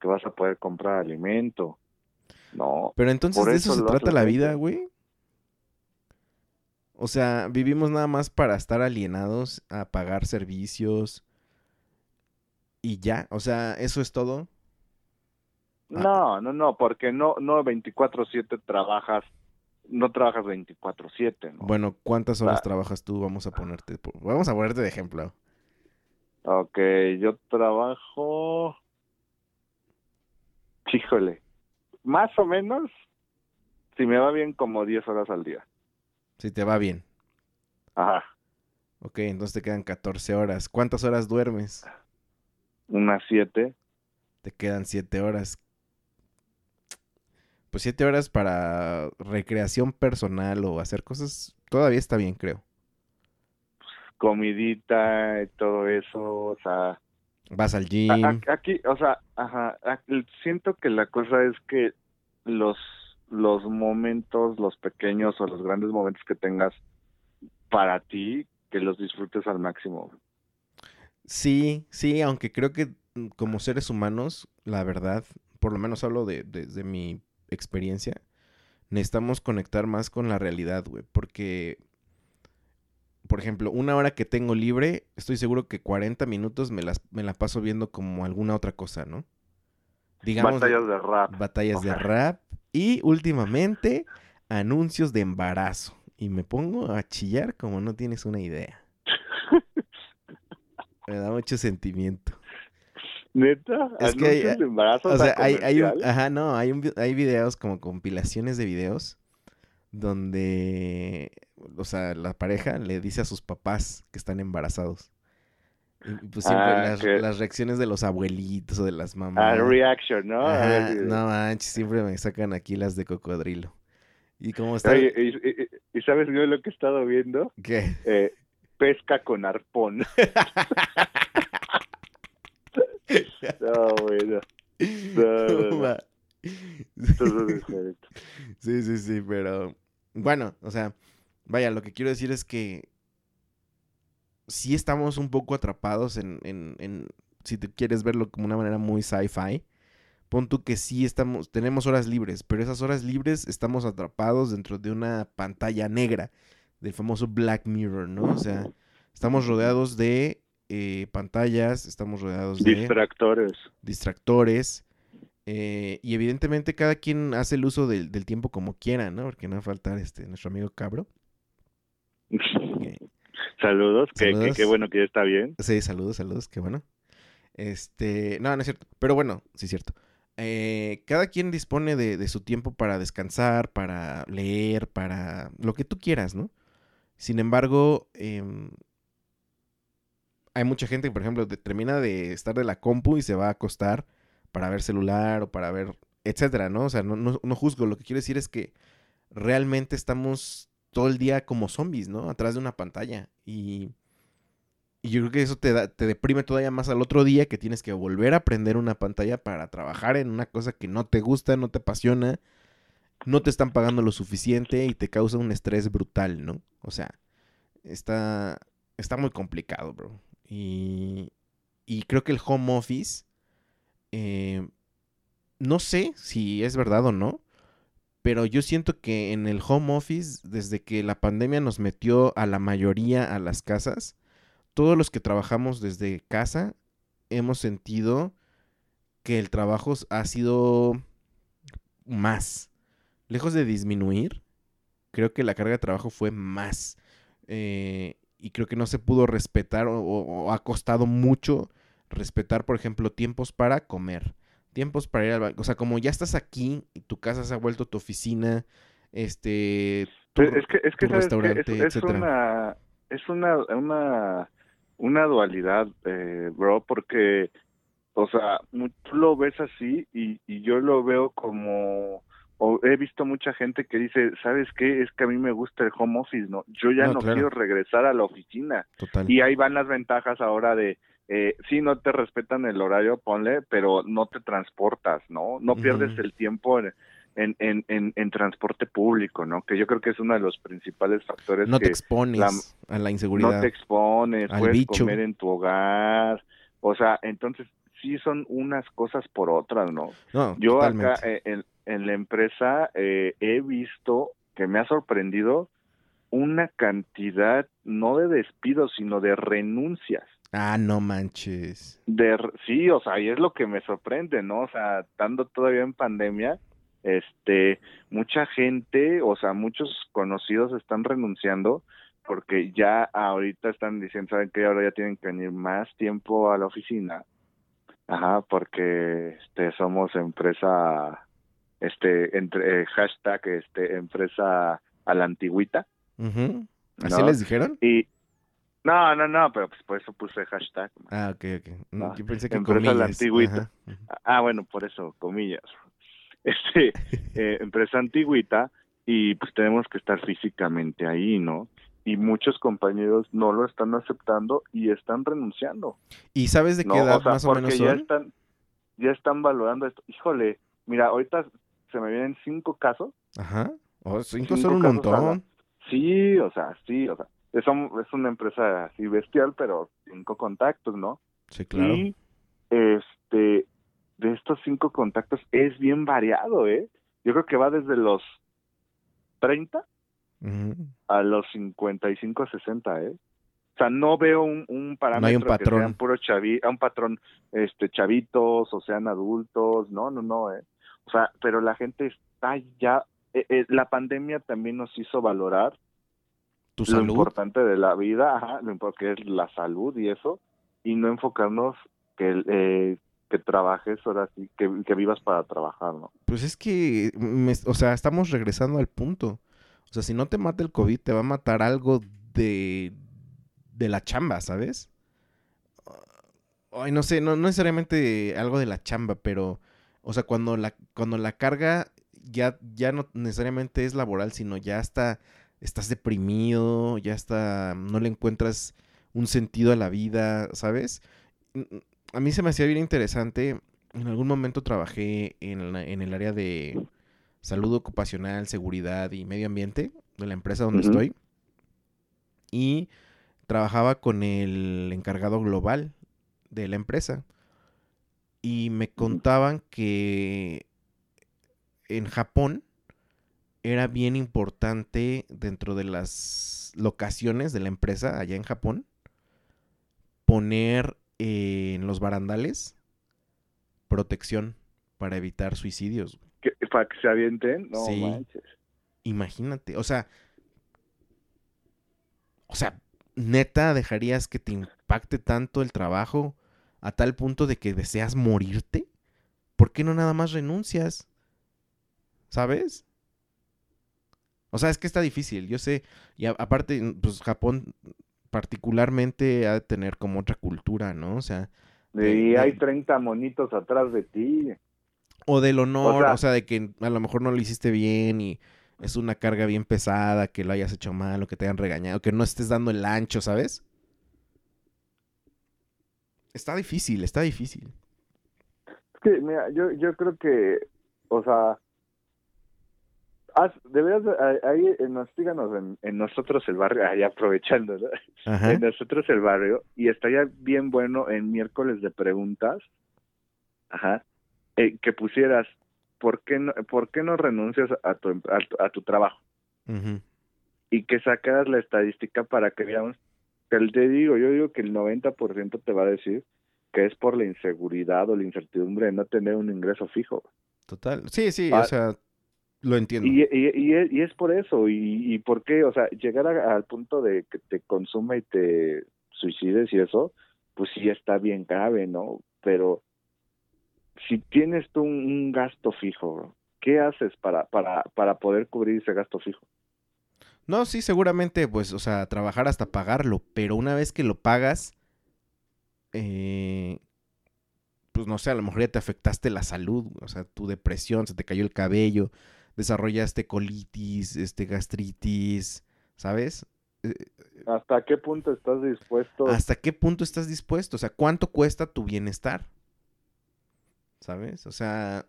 que vas a poder comprar alimento. No, Pero entonces Por de eso eso se trata la vida, güey. O sea, vivimos nada más para estar alienados a pagar servicios y ya. O sea, eso es todo. No, no, no, porque no, no 24/7 trabajas, no trabajas 24/7, ¿no? Bueno, ¿cuántas horas Ah. trabajas tú? Vamos a ponerte, vamos a ponerte de ejemplo. Ok, yo trabajo, Híjole, más o menos, si me va bien, como 10 horas al día. Si te va bien. Ajá, Ok, entonces te quedan 14 horas. ¿Cuántas horas duermes? unas 7. Te quedan 7 horas. Pues 7 horas para recreación personal o hacer cosas, todavía está bien, creo. comidita y todo eso, o sea, Vas al gym. a- aquí, o sea, ajá, siento que la cosa es que los los momentos, los pequeños o los grandes momentos que tengas para ti, que los disfrutes al máximo. Sí, sí, aunque creo que mm, como seres humanos, la verdad, por lo menos hablo de, desde mi experiencia, necesitamos conectar más con la realidad, güey, porque, por ejemplo, una hora que tengo libre, estoy seguro que 40 minutos me, las, me la paso viendo como alguna otra cosa, ¿no? Digamos, Batallas de rap. batallas de rap y últimamente anuncios de embarazo. Y me pongo a chillar como no tienes una idea. Me da mucho sentimiento. Neta, Es que hay- de O sea, hay, hay un, ajá, no, hay un, hay videos como compilaciones de videos donde, o sea, la pareja le dice a sus papás que están embarazados. Y pues siempre Ah, las, que- las reacciones de los abuelitos o de las Ah, mamás. reaction, ¿no? Ajá, no manches, siempre me sacan aquí las de cocodrilo. Y como está, Oye, y, y- y- y sabes yo lo que he estado viendo? ¿qué? Eh, pesca con arpón. no, bueno. No. Sí, sí, sí, pero bueno, o sea, vaya, lo que quiero decir es que sí estamos un poco atrapados en, en, en si te quieres verlo como una manera muy sci-fi, pon tú que sí estamos, tenemos horas libres, pero esas horas libres estamos atrapados dentro de una pantalla negra, del famoso Black Mirror, ¿no? O sea, estamos rodeados de eh, pantallas, estamos rodeados de Distractores. distractores. eh, y evidentemente cada quien hace el uso del, del tiempo como quiera, ¿no? Porque no va a faltar este, nuestro amigo Cabro. que, Saludos. qué bueno que ya está bien. sí, saludos, saludos, qué bueno. Este, no, no es cierto. Pero bueno, sí es cierto. Eh, cada quien dispone de, de su tiempo para descansar, para leer, para lo que tú quieras, ¿no? Sin embargo, em, hay mucha gente que, por ejemplo, termina de estar de la compu y se va a acostar para ver celular o para ver, etcétera, ¿no? O sea, no, no, no juzgo. Lo que quiero decir es que realmente estamos todo el día como zombies, ¿no? Atrás de una pantalla. Y, y yo creo que eso te, da, te deprime todavía más al otro día que tienes que volver a prender una pantalla para trabajar en una cosa que no te gusta, no te apasiona, no te están pagando lo suficiente y te causa un estrés brutal, ¿no? O sea, está, está muy complicado, bro. Y, y creo que el home office, eh, no sé si es verdad o no, pero yo siento que en el home office, desde que la pandemia nos metió a la mayoría a las casas, todos los que trabajamos desde casa hemos sentido que el trabajo ha sido más. Lejos de disminuir, creo que la carga de trabajo fue más. Eh, y creo que no se pudo respetar o, ha costado mucho respetar, por ejemplo, tiempos para comer, tiempos para ir al baño. O sea, como ya estás aquí y tu casa se ha vuelto tu oficina, este... tu- es que, es que tu restaurante, es, una es una una una dualidad, eh, bro, porque o sea, tú lo ves así y, y yo lo veo como o he visto mucha gente que dice, ¿sabes qué? Es que a mí me gusta el home office, ¿no? Yo ya No, no, claro. quiero regresar a la oficina. Total. Y ahí van las ventajas ahora de, eh, sí, no te respetan el horario, ponle, pero no te transportas, ¿no? No pierdes el tiempo en, en, en, en, en transporte público, ¿no? Que yo creo que es uno de los principales factores no te que expones la- a la inseguridad. no te expones, al puedes bicho. comer en tu hogar, o sea, entonces sí son unas cosas por otras, ¿no? No, Yo totalmente. acá eh, en, en la empresa eh, he visto que me ha sorprendido una cantidad, no de despidos, sino de renuncias. Ah, no manches. De, sí, o sea, y es lo que me sorprende, ¿no? O sea, estando todavía en pandemia, este, mucha gente, o sea, muchos conocidos están renunciando porque ya ahorita están diciendo, ¿saben qué? Ahora ya tienen que venir más tiempo a la oficina Ajá, porque este somos empresa este entre eh, hashtag este empresa a la antigüita. ¿Así ¿no? les dijeron? Y no, no, no, pero pues por eso puse hashtag. Ah, ok, ok. No, Yo pensé que empresa a la antigüita. Ajá. Ah, bueno, por eso, comillas. Este, eh, empresa antigüita y pues tenemos que estar físicamente ahí, ¿no? Y muchos compañeros no lo están aceptando y están renunciando. ¿Y sabes de qué No, edad o sea, más o menos ya son? están, ya están valorando esto. Híjole, mira, ahorita se me vienen cinco casos. Ajá. Oh, cinco, Cinco son un la- montón. Sí, o sea, sí, o sea, es, un- es una empresa así bestial, pero cinco contactos, ¿no? Sí, claro. Y este, de estos cinco contactos es bien variado, ¿eh? Yo creo que va desde los 30 Ujú. a los 55, 60, ¿eh? O sea, no veo un, un parámetro hay un que patrón. sean puro chavi, un patrón, este, chavitos o sean adultos, no, no, no, ¿eh? O sea, pero la gente está ya, eh, eh, la pandemia también nos hizo valorar Tu lo salud. importante de la vida, ajá, lo impo- que es la salud y eso, y no enfocarnos que, eh, que trabajes ahora sí, que, que vivas para trabajar, ¿no? Pues es que, me- o sea, estamos regresando al punto. O sea, si no te mata el COVID, te va a matar algo de, de la chamba, ¿sabes? Ay, no sé, no, no necesariamente algo de la chamba, pero, o sea, cuando la, cuando la carga ya, ya no necesariamente es laboral, sino ya está, estás deprimido, ya está, no le encuentras un sentido a la vida, ¿sabes? A mí se me hacía bien interesante en algún momento trabajé en, la- en el área de salud ocupacional, seguridad y medio ambiente de la empresa donde estoy. Y trabajaba con el encargado global de la empresa. Y me contaban que en Japón era bien importante dentro de las locaciones de la empresa allá en Japón poner eh, en los barandales protección para evitar suicidios. Que, para que se avienten, no Sí. manches. Imagínate, o sea, o sea, neta dejarías que te impacte tanto el trabajo a tal punto de que deseas morirte? ¿Por qué no nada más renuncias? ¿Sabes? O sea, es que está difícil, yo sé, y a- aparte, pues Japón particularmente ha de tener como otra cultura, ¿no? O sea, de- Y de- hay 30 monitos atrás de ti. O del honor, o sea, sea- de que a lo mejor no lo hiciste bien y es una carga bien pesada, que lo hayas hecho mal o que te hayan regañado, que no estés dando el ancho, ¿sabes? Está difícil, está difícil. Es que, mira, yo, yo creo que, o sea, haz, deberías, de- ahí- eh, nos, síganos en, en nosotros el barrio, ahí aprovechando, ¿no? Ajá. en nosotros el barrio, y estaría bien bueno en miércoles de preguntas, ajá, eh, que pusieras, ¿por qué no, por qué no renuncias a tu, a tu, a tu trabajo? Y que sacaras la estadística para que veamos, que te digo, yo digo que el 90% te va a decir que es por la inseguridad o la incertidumbre de no tener un ingreso fijo. Total. Sí, sí, Ah. o sea, lo entiendo. Y, y, y, es- y es por eso, y, y por qué, o sea, llegar a- al punto de que te consuma y te suicides y eso, pues sí está bien grave, ¿no? Pero si tienes tú un, un gasto fijo, ¿qué haces para, para, para poder cubrir ese gasto fijo? No, sí, seguramente, pues, o sea, trabajar hasta pagarlo, pero una vez que lo pagas, eh, pues no sé, a lo mejor ya te afectaste la salud, o sea, tu depresión, se te cayó el cabello, desarrollaste colitis, este, gastritis, ¿sabes? Eh, ¿Hasta qué punto estás dispuesto? ¿Hasta qué punto estás dispuesto? O sea, ¿cuánto cuesta tu bienestar? ¿Sabes? O sea,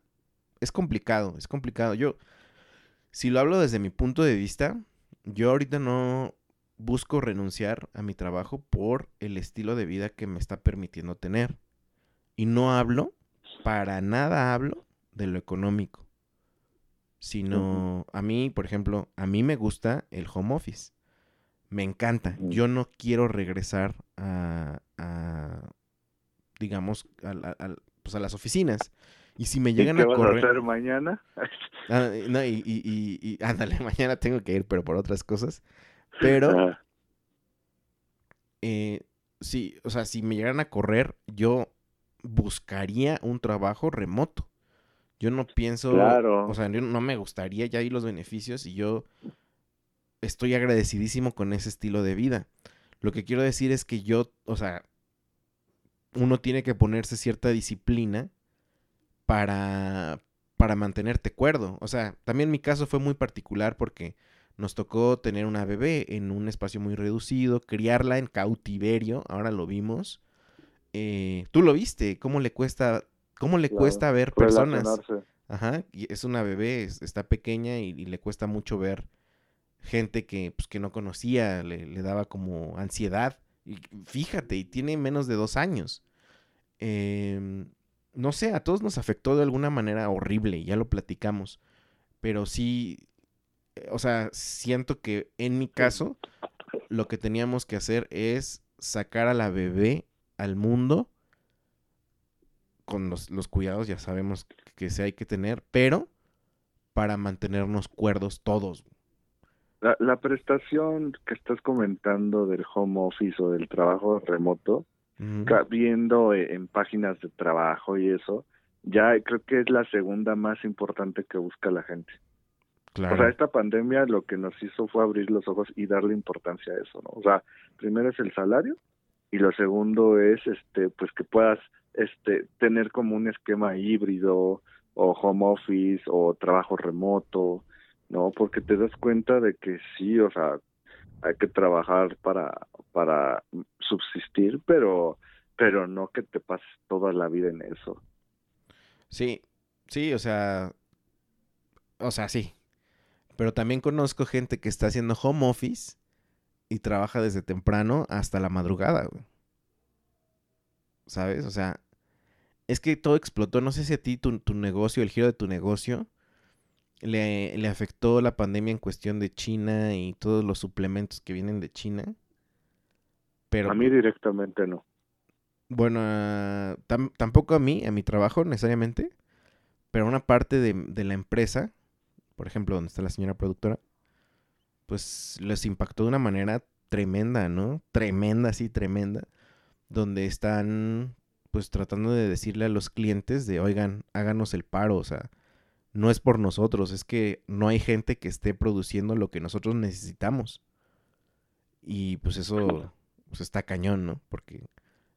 es complicado, es complicado. Yo, si lo hablo desde mi punto de vista, yo ahorita no busco renunciar a mi trabajo por el estilo de vida que me está permitiendo tener. Y no hablo, para nada hablo de lo económico. Sino, a mí, por ejemplo, a mí me gusta el home office. Me encanta. Ujú. Yo no quiero regresar a, a, digamos, a, pues a las oficinas. Y si me ¿Y llegan qué a vas correr... a hacer mañana? Ah, no, y, y, y- y- ándale, mañana tengo que ir, pero por otras cosas. Pero, eh, sí, o sea, si me llegaran a correr, yo buscaría un trabajo remoto. Yo no pienso, Claro. o sea, yo no me gustaría ya ahí los beneficios y yo estoy agradecidísimo con ese estilo de vida. Lo que quiero decir es que yo, o sea, uno tiene que ponerse cierta disciplina para, para mantenerte cuerdo. O sea, también mi caso fue muy particular porque nos tocó tener una bebé en un espacio muy reducido, criarla en cautiverio, ahora lo vimos. Eh, Tú lo viste, cómo le cuesta, cómo le Claro, cuesta ver personas. Ajá, y es una bebé, es- está pequeña y, y le cuesta mucho ver gente que, pues, que no conocía, le, le daba como ansiedad. Y fíjate, y tiene menos de dos años. Em, no sé, a todos nos afectó de alguna manera horrible, ya lo platicamos. Pero sí, eh, o sea, siento que en mi caso, lo que teníamos que hacer es sacar a la bebé al mundo con los, los cuidados, ya sabemos que sí hay que tener, pero para mantenernos cuerdos todos. La, la prestación que estás comentando del home office o del trabajo remoto, Viendo eh, en páginas de trabajo y eso, ya creo que es la segunda más importante que busca la gente. Claro. O sea, esta pandemia lo que nos hizo fue abrir los ojos y darle importancia a eso, ¿no? O sea, primero es el salario y lo segundo es, este, pues que puedas, este, tener como un esquema híbrido o home office o trabajo remoto, ¿no? Porque te das cuenta de que sí, o sea, hay que trabajar para, para subsistir, pero, pero no que te pases toda la vida en eso. Sí, sí, o sea, o sea, sí. Pero también conozco gente que está haciendo home office y trabaja desde temprano hasta la madrugada. ¿Sabes? O sea, es que todo explotó. No sé si a ti tu, tu negocio, el giro de tu negocio, le, le afectó la pandemia en cuestión de China y todos los suplementos que vienen de China. Pero a mí directamente no. bueno, ah, tam- tampoco a mí, a mi trabajo necesariamente, pero una parte de, de la empresa, por ejemplo, donde está la señora productora, pues les impactó de una manera tremenda, ¿no? Tremenda, sí, tremenda, donde están pues tratando de decirle a los clientes de, oigan, háganos el paro, o sea, no es por nosotros, es que no hay gente que esté produciendo lo que nosotros necesitamos. Y pues eso pues está cañón, ¿no? Porque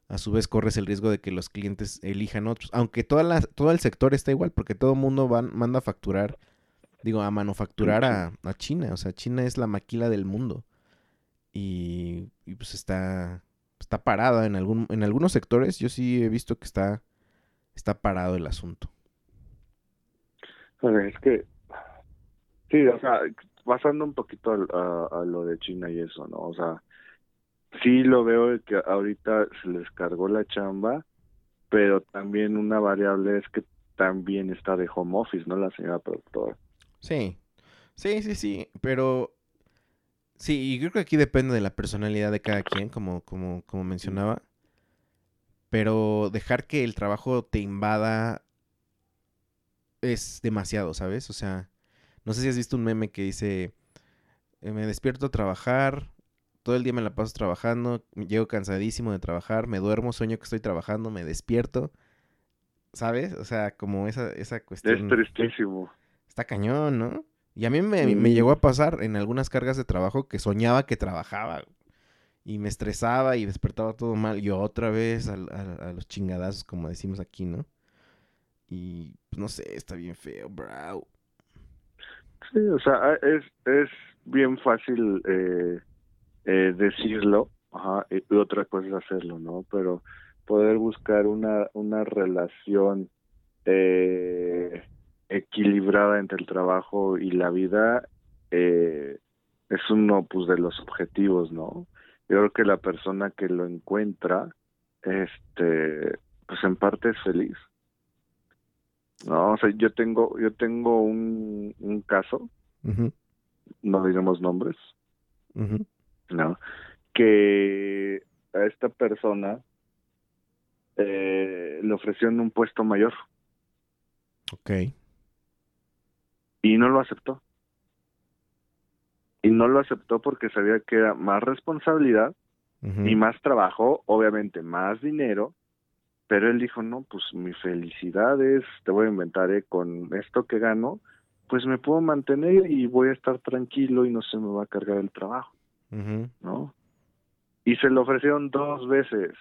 a su vez corres el riesgo de que los clientes elijan otros. Aunque toda la, todo el sector está igual, porque todo el mundo va, manda a facturar, digo, a manufacturar a, a China. O sea, China es la maquila del mundo. Y, y, pues está, está parada en, algún, en algunos sectores. Yo sí he visto que está, está parado el asunto. Sea, es que, sí, o sea, pasando un poquito a, a lo de China y eso, ¿no? O sea, sí lo veo que ahorita se les cargó la chamba, pero también una variable es que también está de home office, ¿no? La señora productora. Sí, sí, sí, sí, pero sí, y creo que aquí depende de la personalidad de cada quien, como, como, como mencionaba, pero dejar que el trabajo te invada es demasiado, ¿sabes? O sea, no sé si has visto un meme que dice, eh, me despierto a trabajar, todo el día me la paso trabajando, llego cansadísimo de trabajar, me duermo, sueño que estoy trabajando, me despierto, ¿sabes? O sea, como esa, esa Es cuestión tristísimo. está cañón, ¿no? Y a mí me, me llegó a pasar en algunas cargas de trabajo que soñaba que trabajaba y me estresaba y despertaba todo mal. Yo otra vez al- a, los chingadazos, como decimos aquí, ¿no? Y pues, no sé, está bien feo, bro. Sí, o sea, es, es bien fácil eh, eh, decirlo, ajá, y otra cosa es hacerlo, ¿no? Pero poder buscar una, una relación eh, equilibrada entre el trabajo y la vida eh, es uno pues de los objetivos, ¿no? Yo creo que la persona que lo encuentra, este, pues en parte es feliz. No, o sea, yo tengo, yo tengo un, un caso, no digamos nombres, ¿no? Que a esta persona eh, le ofrecieron un puesto mayor Ok. y no lo aceptó. Y no lo aceptó porque sabía que era más responsabilidad y más trabajo, obviamente más dinero, pero él dijo, no, pues mi felicidad es, te voy a inventar, ¿eh? con esto que gano, pues me puedo mantener y voy a estar tranquilo y no se me va a cargar el trabajo. ¿no? Y se lo ofrecieron dos veces.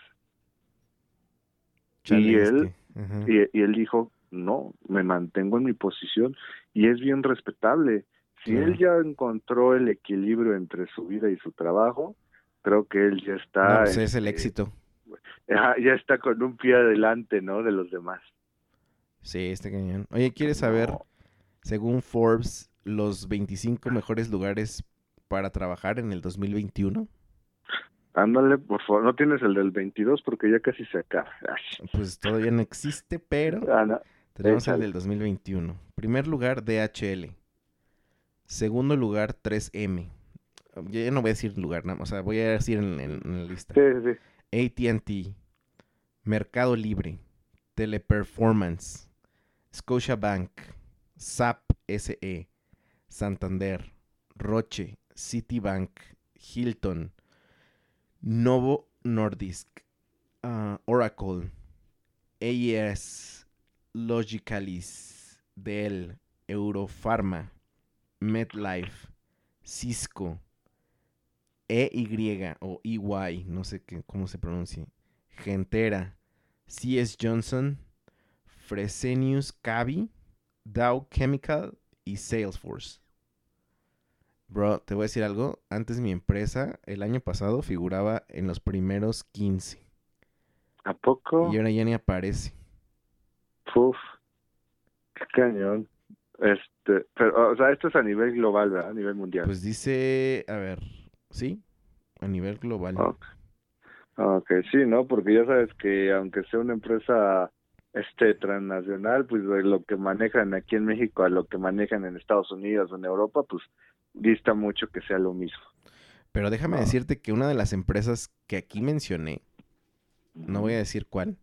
Chale, y él, ajá. y, y él dijo, no, me mantengo en mi posición y es bien respetable. Si él ya encontró el equilibrio entre su vida y su trabajo, creo que él ya No, está, pues es el este, éxito. Ya está con un pie adelante, ¿no? De los demás. Sí, está cañón. Oye, ¿quieres saber, según Forbes, los 25 mejores lugares para trabajar en el 2021? Ándale, por favor, no tienes el del 22 porque ya casi se acaba. Ay, Pues todavía no existe, pero ah, no. tenemos el échale. del 2021. Primer lugar, DHL. Segundo lugar, 3M. Yo ya no voy a decir lugar, nada más, o sea, voy a decir en, en- en la lista. Sí, sí. ATT, Mercado Libre, Teleperformance, Scotiabank, SAP SE, Santander, Roche, Citibank, Hilton, Novo Nordisk, ah, Oracle, AES, Logicalis, Dell, Eurofarma, MedLife, Cisco, EY o EY, no sé qué, cómo se pronuncia, Gentera, CS Johnson, Fresenius Cavi, Dow Chemical y Salesforce. Bro, te voy a decir algo. Antes mi empresa, el año pasado, figuraba en los primeros 15. ¿A poco? Y ahora ya ni aparece. Puf, qué cañón. Este, pero, o sea, esto es a nivel global, ¿verdad? A nivel mundial. Pues dice, a ver, sí, a nivel global. Ok. Ok, sí, ¿no? Porque ya sabes que aunque sea una empresa este transnacional, pues de lo que manejan aquí en México a lo que manejan en Estados Unidos o en Europa, pues dista mucho que sea lo mismo. Pero déjame Ah. decirte que una de las empresas que aquí mencioné, no voy a decir cuál,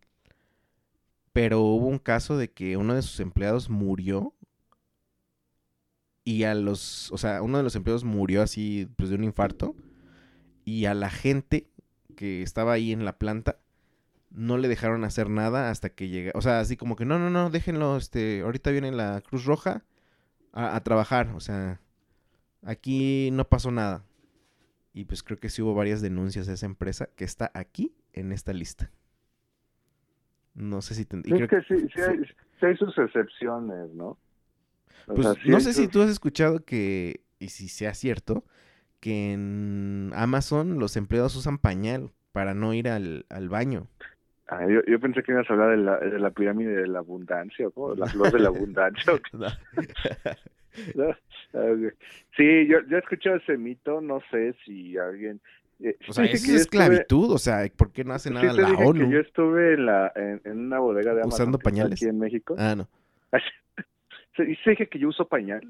pero hubo un caso de que uno de sus empleados murió y a los, o sea, uno de los empleados murió así pues de un infarto y a la gente que estaba ahí en la planta no le dejaron hacer nada hasta que llega, o sea, así como que no, no, no, déjenlo, este, ahorita viene la Cruz Roja a, a trabajar, o sea, aquí no pasó nada. Y pues creo que sí hubo varias denuncias de esa empresa que está aquí en esta lista. No sé si... te- y Sí, creo es que sí, hay, sí hay sus excepciones, ¿no? O Pues no sé si tú has escuchado que, y si sea cierto, que en Amazon los empleados usan pañal para no ir al, al baño. Ah, yo, yo pensé que ibas a hablar de la, de la pirámide de la abundancia, ¿no? La flor de la abundancia. ¿o. Sí, yo, yo he escuchado ese mito, no sé si alguien... eh, O sea, sí, eso que es estuve- esclavitud, o sea, ¿por qué no hace sí nada te la dije ONU? que yo estuve en, la, en, en una bodega de Amazon ¿Usando pañales? aquí en México. Ah, no. Se dije que yo uso pañal.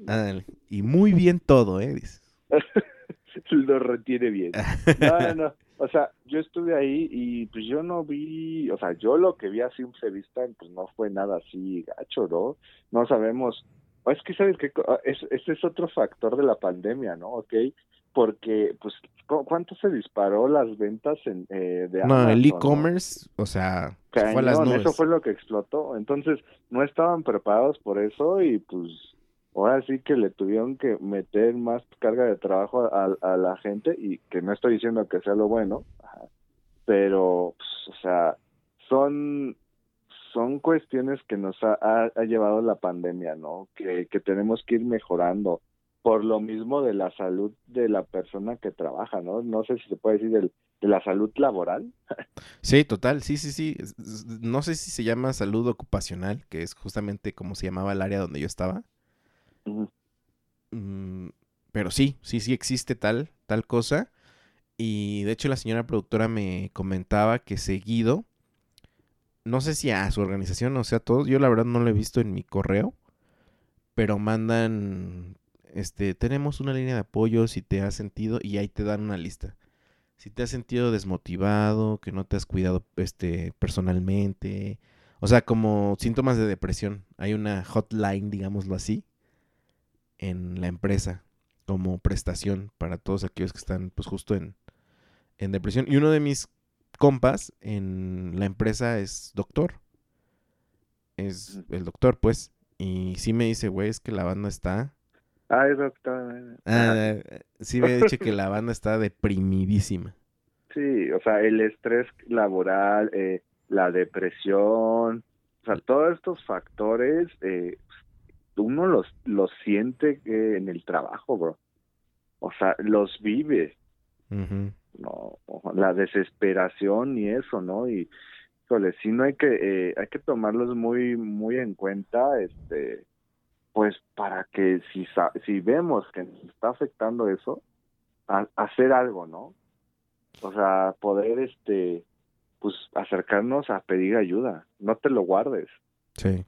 Y muy bien todo, ¿eh? Dice. Lo retiene bien. No, no. O sea, yo estuve ahí y pues yo no vi, o sea, yo lo que vi a simple vista, pues no fue nada así gacho, ¿no? No sabemos. Es que, ¿sabes qué? co- Es, ese es otro factor de la pandemia, ¿no? ¿Ok? Porque, pues, ¿cu- ¿cuánto se disparó las ventas en, eh, de No, Amazon? el no? e-commerce, o sea, se fue a las Cañón, nubes. eso fue lo que explotó. Entonces, no estaban preparados por eso y pues ahora sí que le tuvieron que meter más carga de trabajo a, a la gente y que no estoy diciendo que sea lo bueno, pero, pues, o sea, son son cuestiones que nos ha, ha- ha llevado la pandemia, ¿no? Que, que tenemos que ir mejorando por lo mismo de la salud de la persona que trabaja, ¿no? No sé si se puede decir del, de la salud laboral. Sí, total, sí, sí, sí. No sé si se llama salud ocupacional, que es justamente como se llamaba el área donde yo estaba. Mm, pero sí, sí, sí existe tal, tal cosa. Y de hecho la señora productora me comentaba que seguido, no sé si a su organización o sea a todos, yo la verdad no lo he visto en mi correo, pero mandan, este, tenemos una línea de apoyo si te has sentido y ahí te dan una lista. Si te has sentido desmotivado, que no te has cuidado, este, personalmente, o sea, como síntomas de depresión. Hay una hotline, digámoslo así, en la empresa como prestación para todos aquellos que están pues justo en, en depresión. Y uno de mis compas en la empresa es doctor. Es el doctor, pues. Y sí me dice, güey, es que la banda está... Ay, doctor. Ah, sí me ha dicho que la banda está deprimidísima. Sí, o sea, el estrés laboral, eh, la depresión, o sea, todos estos factores, eh, uno los, los siente eh, en el trabajo, bro. O sea, los vive. No, la desesperación y eso, ¿no? Y, híjole, sí no hay que, eh, hay que tomarlos muy, muy en cuenta, este, pues para que si, si vemos que nos está afectando eso, hacer algo, ¿no? O sea, poder, este, pues acercarnos a pedir ayuda. No te lo guardes. Sí.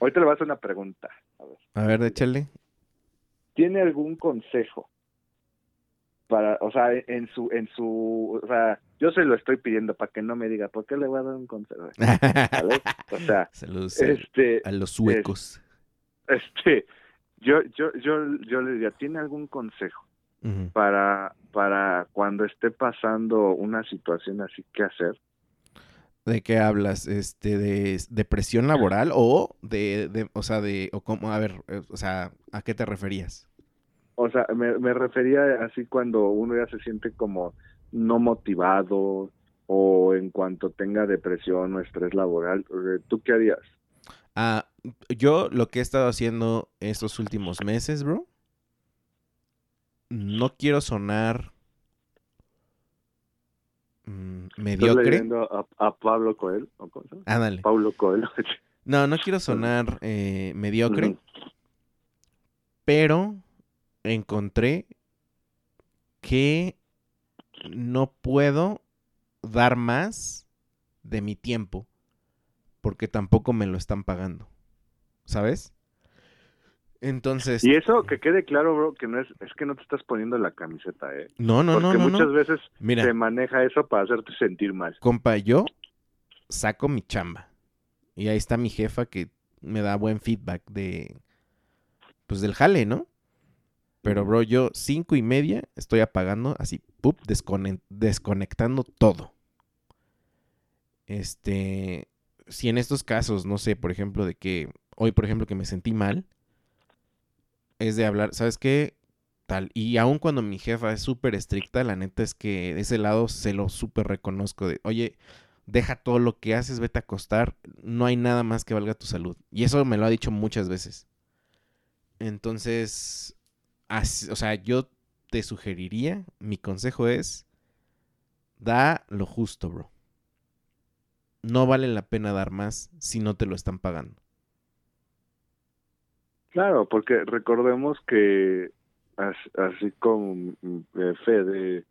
Hoy te le voy a hacer una pregunta. A ver, a ver échale. ¿Tiene algún consejo para, o sea, en su, en su, o sea, yo se lo estoy pidiendo para que no me diga, ¿por qué le voy a dar un consejo? O sea, Saludos este, a los suecos. Este, yo, yo, yo, yo le diría, ¿tiene algún consejo para, para cuando esté pasando una situación así, qué hacer? ¿De qué hablas? Este, de depresión laboral o de, de o sea, de, o cómo, a ver, eh, o sea, ¿a qué te referías? O sea, me, me refería así cuando uno ya se siente como no motivado o en cuanto tenga depresión o estrés laboral, eh, ¿tú qué harías? Ah, yo lo que he estado haciendo estos últimos meses, bro, no quiero sonar mm, mediocre. A, a, Pablo Coelho? Ándale. Pablo Coelho. no, no quiero sonar eh, mediocre, pero encontré que no puedo dar más de mi tiempo porque tampoco me lo están pagando. ¿Sabes? Entonces. Y eso que quede claro, bro, que no es, es que no te estás poniendo la camiseta, ¿eh? No, no, no. Porque muchas veces se maneja eso para hacerte sentir mal. Compa, yo saco mi chamba. Y ahí está mi jefa que me da buen feedback de. Pues del jale, ¿no? Pero, bro, yo cinco y media estoy apagando, así, pup, desconectando todo. Este. Si en estos casos, no sé, por ejemplo, de que. Hoy, por ejemplo, que me sentí mal es de hablar, ¿sabes qué? Tal. Y aun cuando mi jefa es súper estricta, la neta es que de ese lado se lo súper reconozco. De, oye, deja todo lo que haces, vete a acostar, no hay nada más que valga tu salud. Y eso me lo ha dicho muchas veces. Entonces, o sea, yo te sugeriría, mi consejo es, da lo justo, bro. No vale la pena dar más si no te lo están pagando. Claro, porque recordemos que así como eh, Fede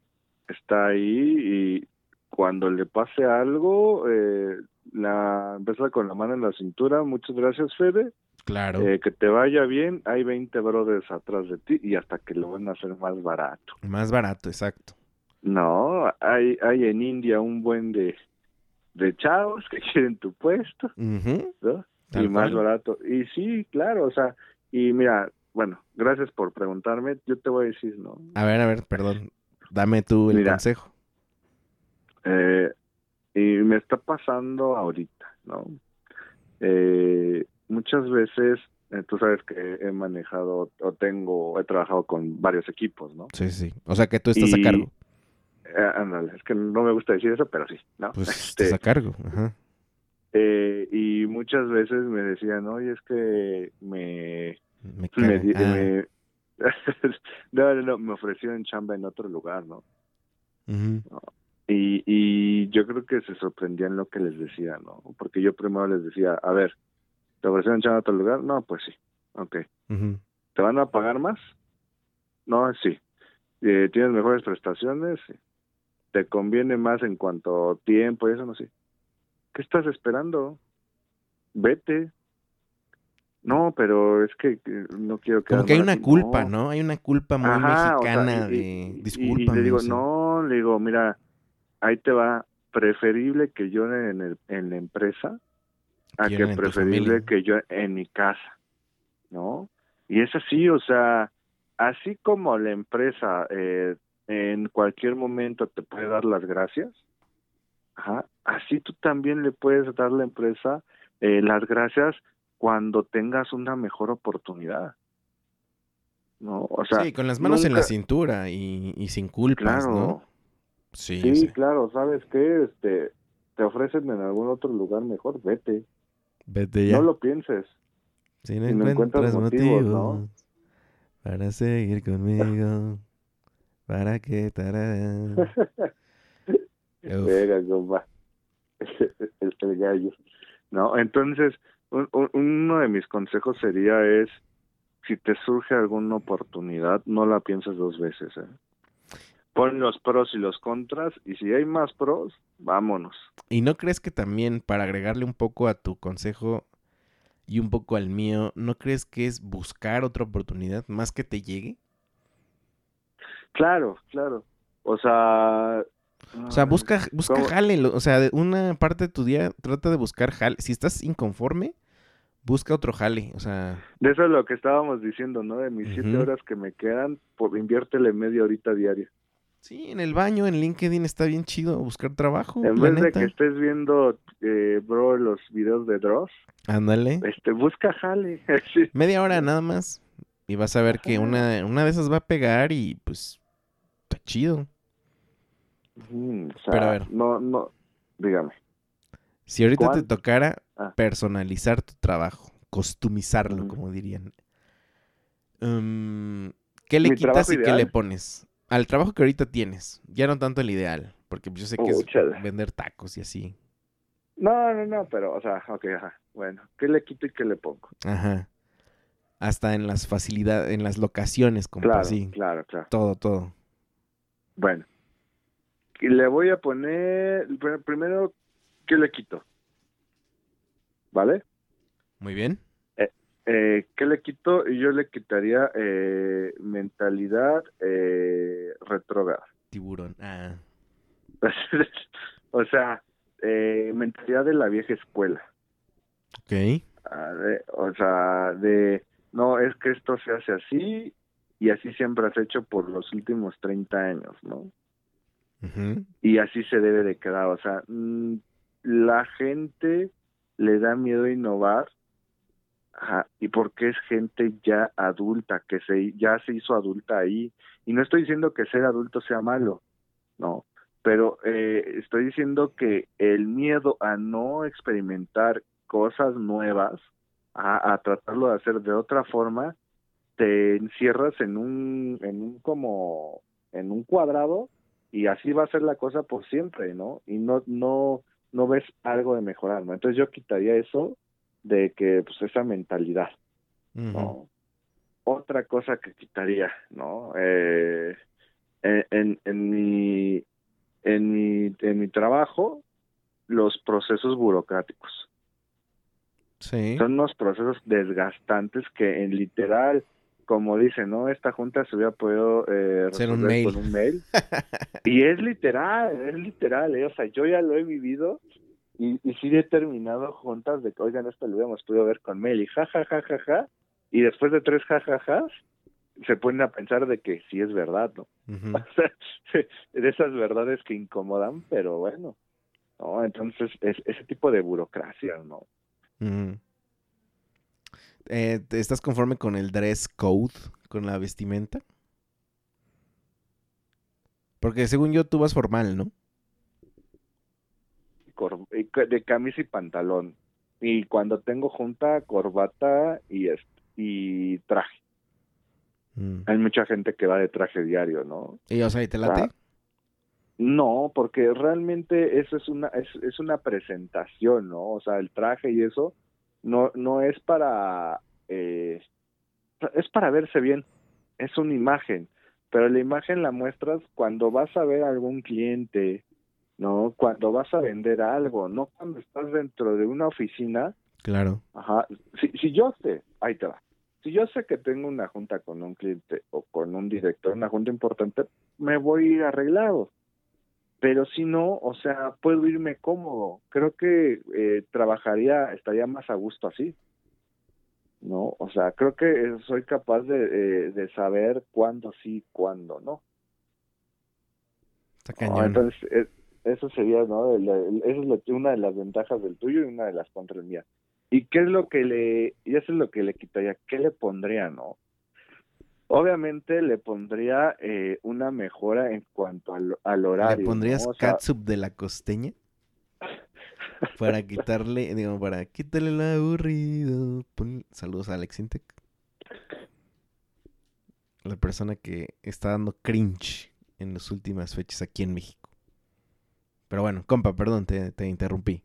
está ahí y cuando le pase algo, eh, la empieza con la mano en la cintura, muchas gracias Fede. Claro. Eh, que te vaya bien, hay 20 brothers atrás de ti y hasta que lo van a hacer más barato. Más barato, exacto. No, hay, hay en India un buen de, de chavos que quieren tu puesto, ¿no? Y más barato. Y sí, claro, o sea, y mira, bueno, gracias por preguntarme. Yo te voy a decir, ¿no? A ver, a ver, perdón. Dame tú el consejo. Eh, y me está pasando ahorita, ¿no? Eh, muchas veces, eh, tú sabes que he manejado o tengo, he trabajado con varios equipos, ¿no? Sí, sí. O sea que tú estás a cargo. ándale, es que no me gusta decir eso, pero sí, ¿no? Pues este, estás a cargo, ajá. Eh, y muchas veces me decían, oye, es que me... Me, me, ah. no, no, no, me ofrecieron chamba en otro lugar, ¿no? Y, y yo creo que se sorprendían lo que les decía, ¿no? Porque yo primero les decía, a ver, ¿te ofrecieron chamba en otro lugar? No, pues sí, ok. ¿Te van a pagar más? No, sí. Eh, ¿Tienes mejores prestaciones? ¿Te conviene más en cuanto a tiempo y eso? No sé. ¿Qué estás esperando? Vete. No, pero es que no quiero que... Como que hay una culpa, no. Hay una culpa muy mexicana de... Disculpa. Y, le digo, no, le digo, mira, ahí te va. Preferible que yo en, el, en la empresa a que preferible que yo en mi casa, ¿no? Y es así, o sea, así como la empresa eh, en cualquier momento te puede dar las gracias, Ajá. Así tú también le puedes dar a la empresa eh, las gracias cuando tengas una mejor oportunidad. ¿No? O sea, sí, con las manos en la cintura y, y sin culpas, Claro. ¿no? Sí, claro, ¿sabes qué? Este, te ofrecen en algún otro lugar mejor, vete. Vete ya. No lo pienses. Si no si no encuentras encuentras motivos, motivos, ¿no? para seguir conmigo, ¿para qué? Uf. Venga, compa. El, el gallo. No, entonces, un- un- uno de mis consejos sería es, si te surge alguna oportunidad, no la pienses dos veces. ¿eh? Pon los pros y los contras, y si hay más pros, vámonos. ¿Y no crees que también, para agregarle un poco a tu consejo y un poco al mío, ¿no crees que es buscar otra oportunidad más que te llegue? Claro, claro. O sea... O sea, busca, busca ¿cómo? jale, o sea, de una parte de tu día trata de buscar jale. Si estás inconforme, busca otro jale, o sea, De eso es lo que estábamos diciendo, ¿no? De mis siete Ujú. horas que me quedan, pues inviértele media horita diaria. sí, en el baño, en LinkedIn está bien chido buscar trabajo, En vez de que estés viendo, eh, bro, los videos de Dross, Ándale. este, busca jale. Sí. Media hora nada más. Y vas a ver que una, una de esas va a pegar y pues está chido. Mm, o sea, Pero a ver. No, no, dígame. Si ahorita te tocara Ah. personalizar tu trabajo, costumizarlo, como dirían. mm, ¿Qué le Mi quitas y qué le pones? Al trabajo que ahorita tienes, ya no tanto el ideal, porque yo sé que es vender tacos y así. No, no, no, pero, o sea, ok, ajá. Bueno, ¿qué le quito y qué le pongo? Ajá. Hasta en las facilidades, en las locaciones, como Claro, así. claro, claro. Todo, todo. Bueno. Y le voy a poner, pr- primero, ¿qué le quito? ¿Vale? Muy bien. Eh, ¿Qué le quito? Y Yo le quitaría eh, mentalidad eh, retrógrada. Tiburón. Ah. o sea, eh, mentalidad de la vieja escuela. Ok. Ah, de- o sea, de, no, es que esto se hace así y así siempre has hecho por los últimos 30 años, ¿no? Y así se debe de quedar. O sea, mm, la gente le da miedo innovar Ajá, y porque es gente ya adulta, que se, ya se hizo adulta ahí. Y no estoy diciendo que ser adulto sea malo, no, pero eh, estoy diciendo que el miedo a no experimentar cosas nuevas, a, a tratarlo de hacer de otra forma, te encierras en un, en un como, en un cuadrado y así va a ser la cosa por siempre, ¿no? Y no, no, no ves algo de mejorar, ¿no? Entonces yo quitaría eso de que pues esa mentalidad no otra cosa que quitaría no eh, en, en, en mi en mi en mi trabajo los procesos burocráticos Sí. son unos procesos desgastantes que en literal como dicen no esta junta se hubiera podido eh, un resolver mail. con un mail y es literal es literal eh, o sea yo ya lo he vivido y, y sí he terminado juntas de que, oigan, esto lo hubiéramos podido ver con Mel y ja, ja, ja, ja, ja, y después de tres jajajas, se ponen a pensar de que sí es verdad, ¿no? O sea, de esas verdades que incomodan, pero bueno, ¿no? Entonces, es, ese tipo de burocracia, ¿no? Ujú. Eh, ¿te- ¿Estás conforme con el dress code, con la vestimenta? Porque según yo tú vas formal, ¿no? Cor- ca- de camisa y pantalón. Y cuando tengo junta, corbata y, y traje. Mm. Hay mucha gente que va de traje diario, ¿no? Y o sea, ¿y te late? Ah, No, porque realmente eso es una es, es una presentación, ¿no? O sea, el traje y eso no no es para eh, es para verse bien, es una imagen, pero la imagen la muestras cuando vas a ver a algún cliente, ¿no? Cuando vas a vender algo, no cuando estás dentro de una oficina Claro. Ajá. Si, si yo sé, ahí te va. Si yo sé que tengo una junta con un cliente o con un director, una junta importante, me voy a ir arreglado. Pero si no, o sea, puedo irme cómodo. Creo que eh, trabajaría, estaría más a gusto así. ¿No? O sea, creo que eh, soy capaz de, eh, de saber cuándo sí, cuándo no. Está Ah, entonces, es, eso sería, ¿no? El- el- Esa es una de las ventajas del tuyo y una de las contras mías. ¿Y qué es lo que le, y eso es lo que le quitaría? ¿Qué le pondría, no? Obviamente le pondría eh, una mejora en cuanto al, al horario. ¿Le pondrías ¿no? O sea, catsup de la costeña? Para quitarle, digo, para quitarle el aburrido. Pon- Saludos a Alex Intec. La persona que está dando cringe en las últimas fechas aquí en México. Pero bueno, compa, perdón, te, te interrumpí.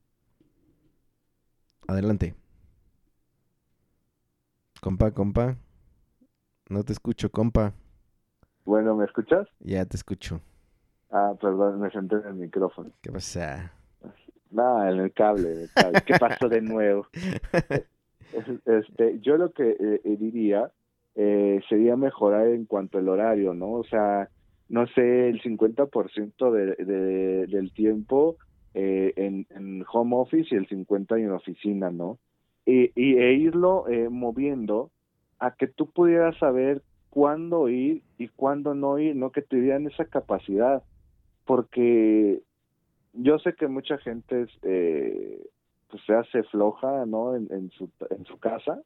Adelante. Compa, compa. No te escucho, compa. Bueno, ¿me escuchas? Ya te escucho. Ah, perdón, me senté en el micrófono. ¿Qué pasa? Nada, en el cable, en el cable. ¿Qué pasó de nuevo? Este, yo lo que eh, eh, diría eh, sería mejorar en cuanto al horario, ¿no? O sea, no sé, el 50% de, de, del tiempo eh, en, en home office y el 50% en oficina, ¿no? Y, y e irlo eh, moviendo a que tú pudieras saber cuándo ir y cuándo no ir, ¿no? Que te dieran esa capacidad, porque yo sé que mucha gente eh, pues se hace floja, ¿no? En, en su en su casa,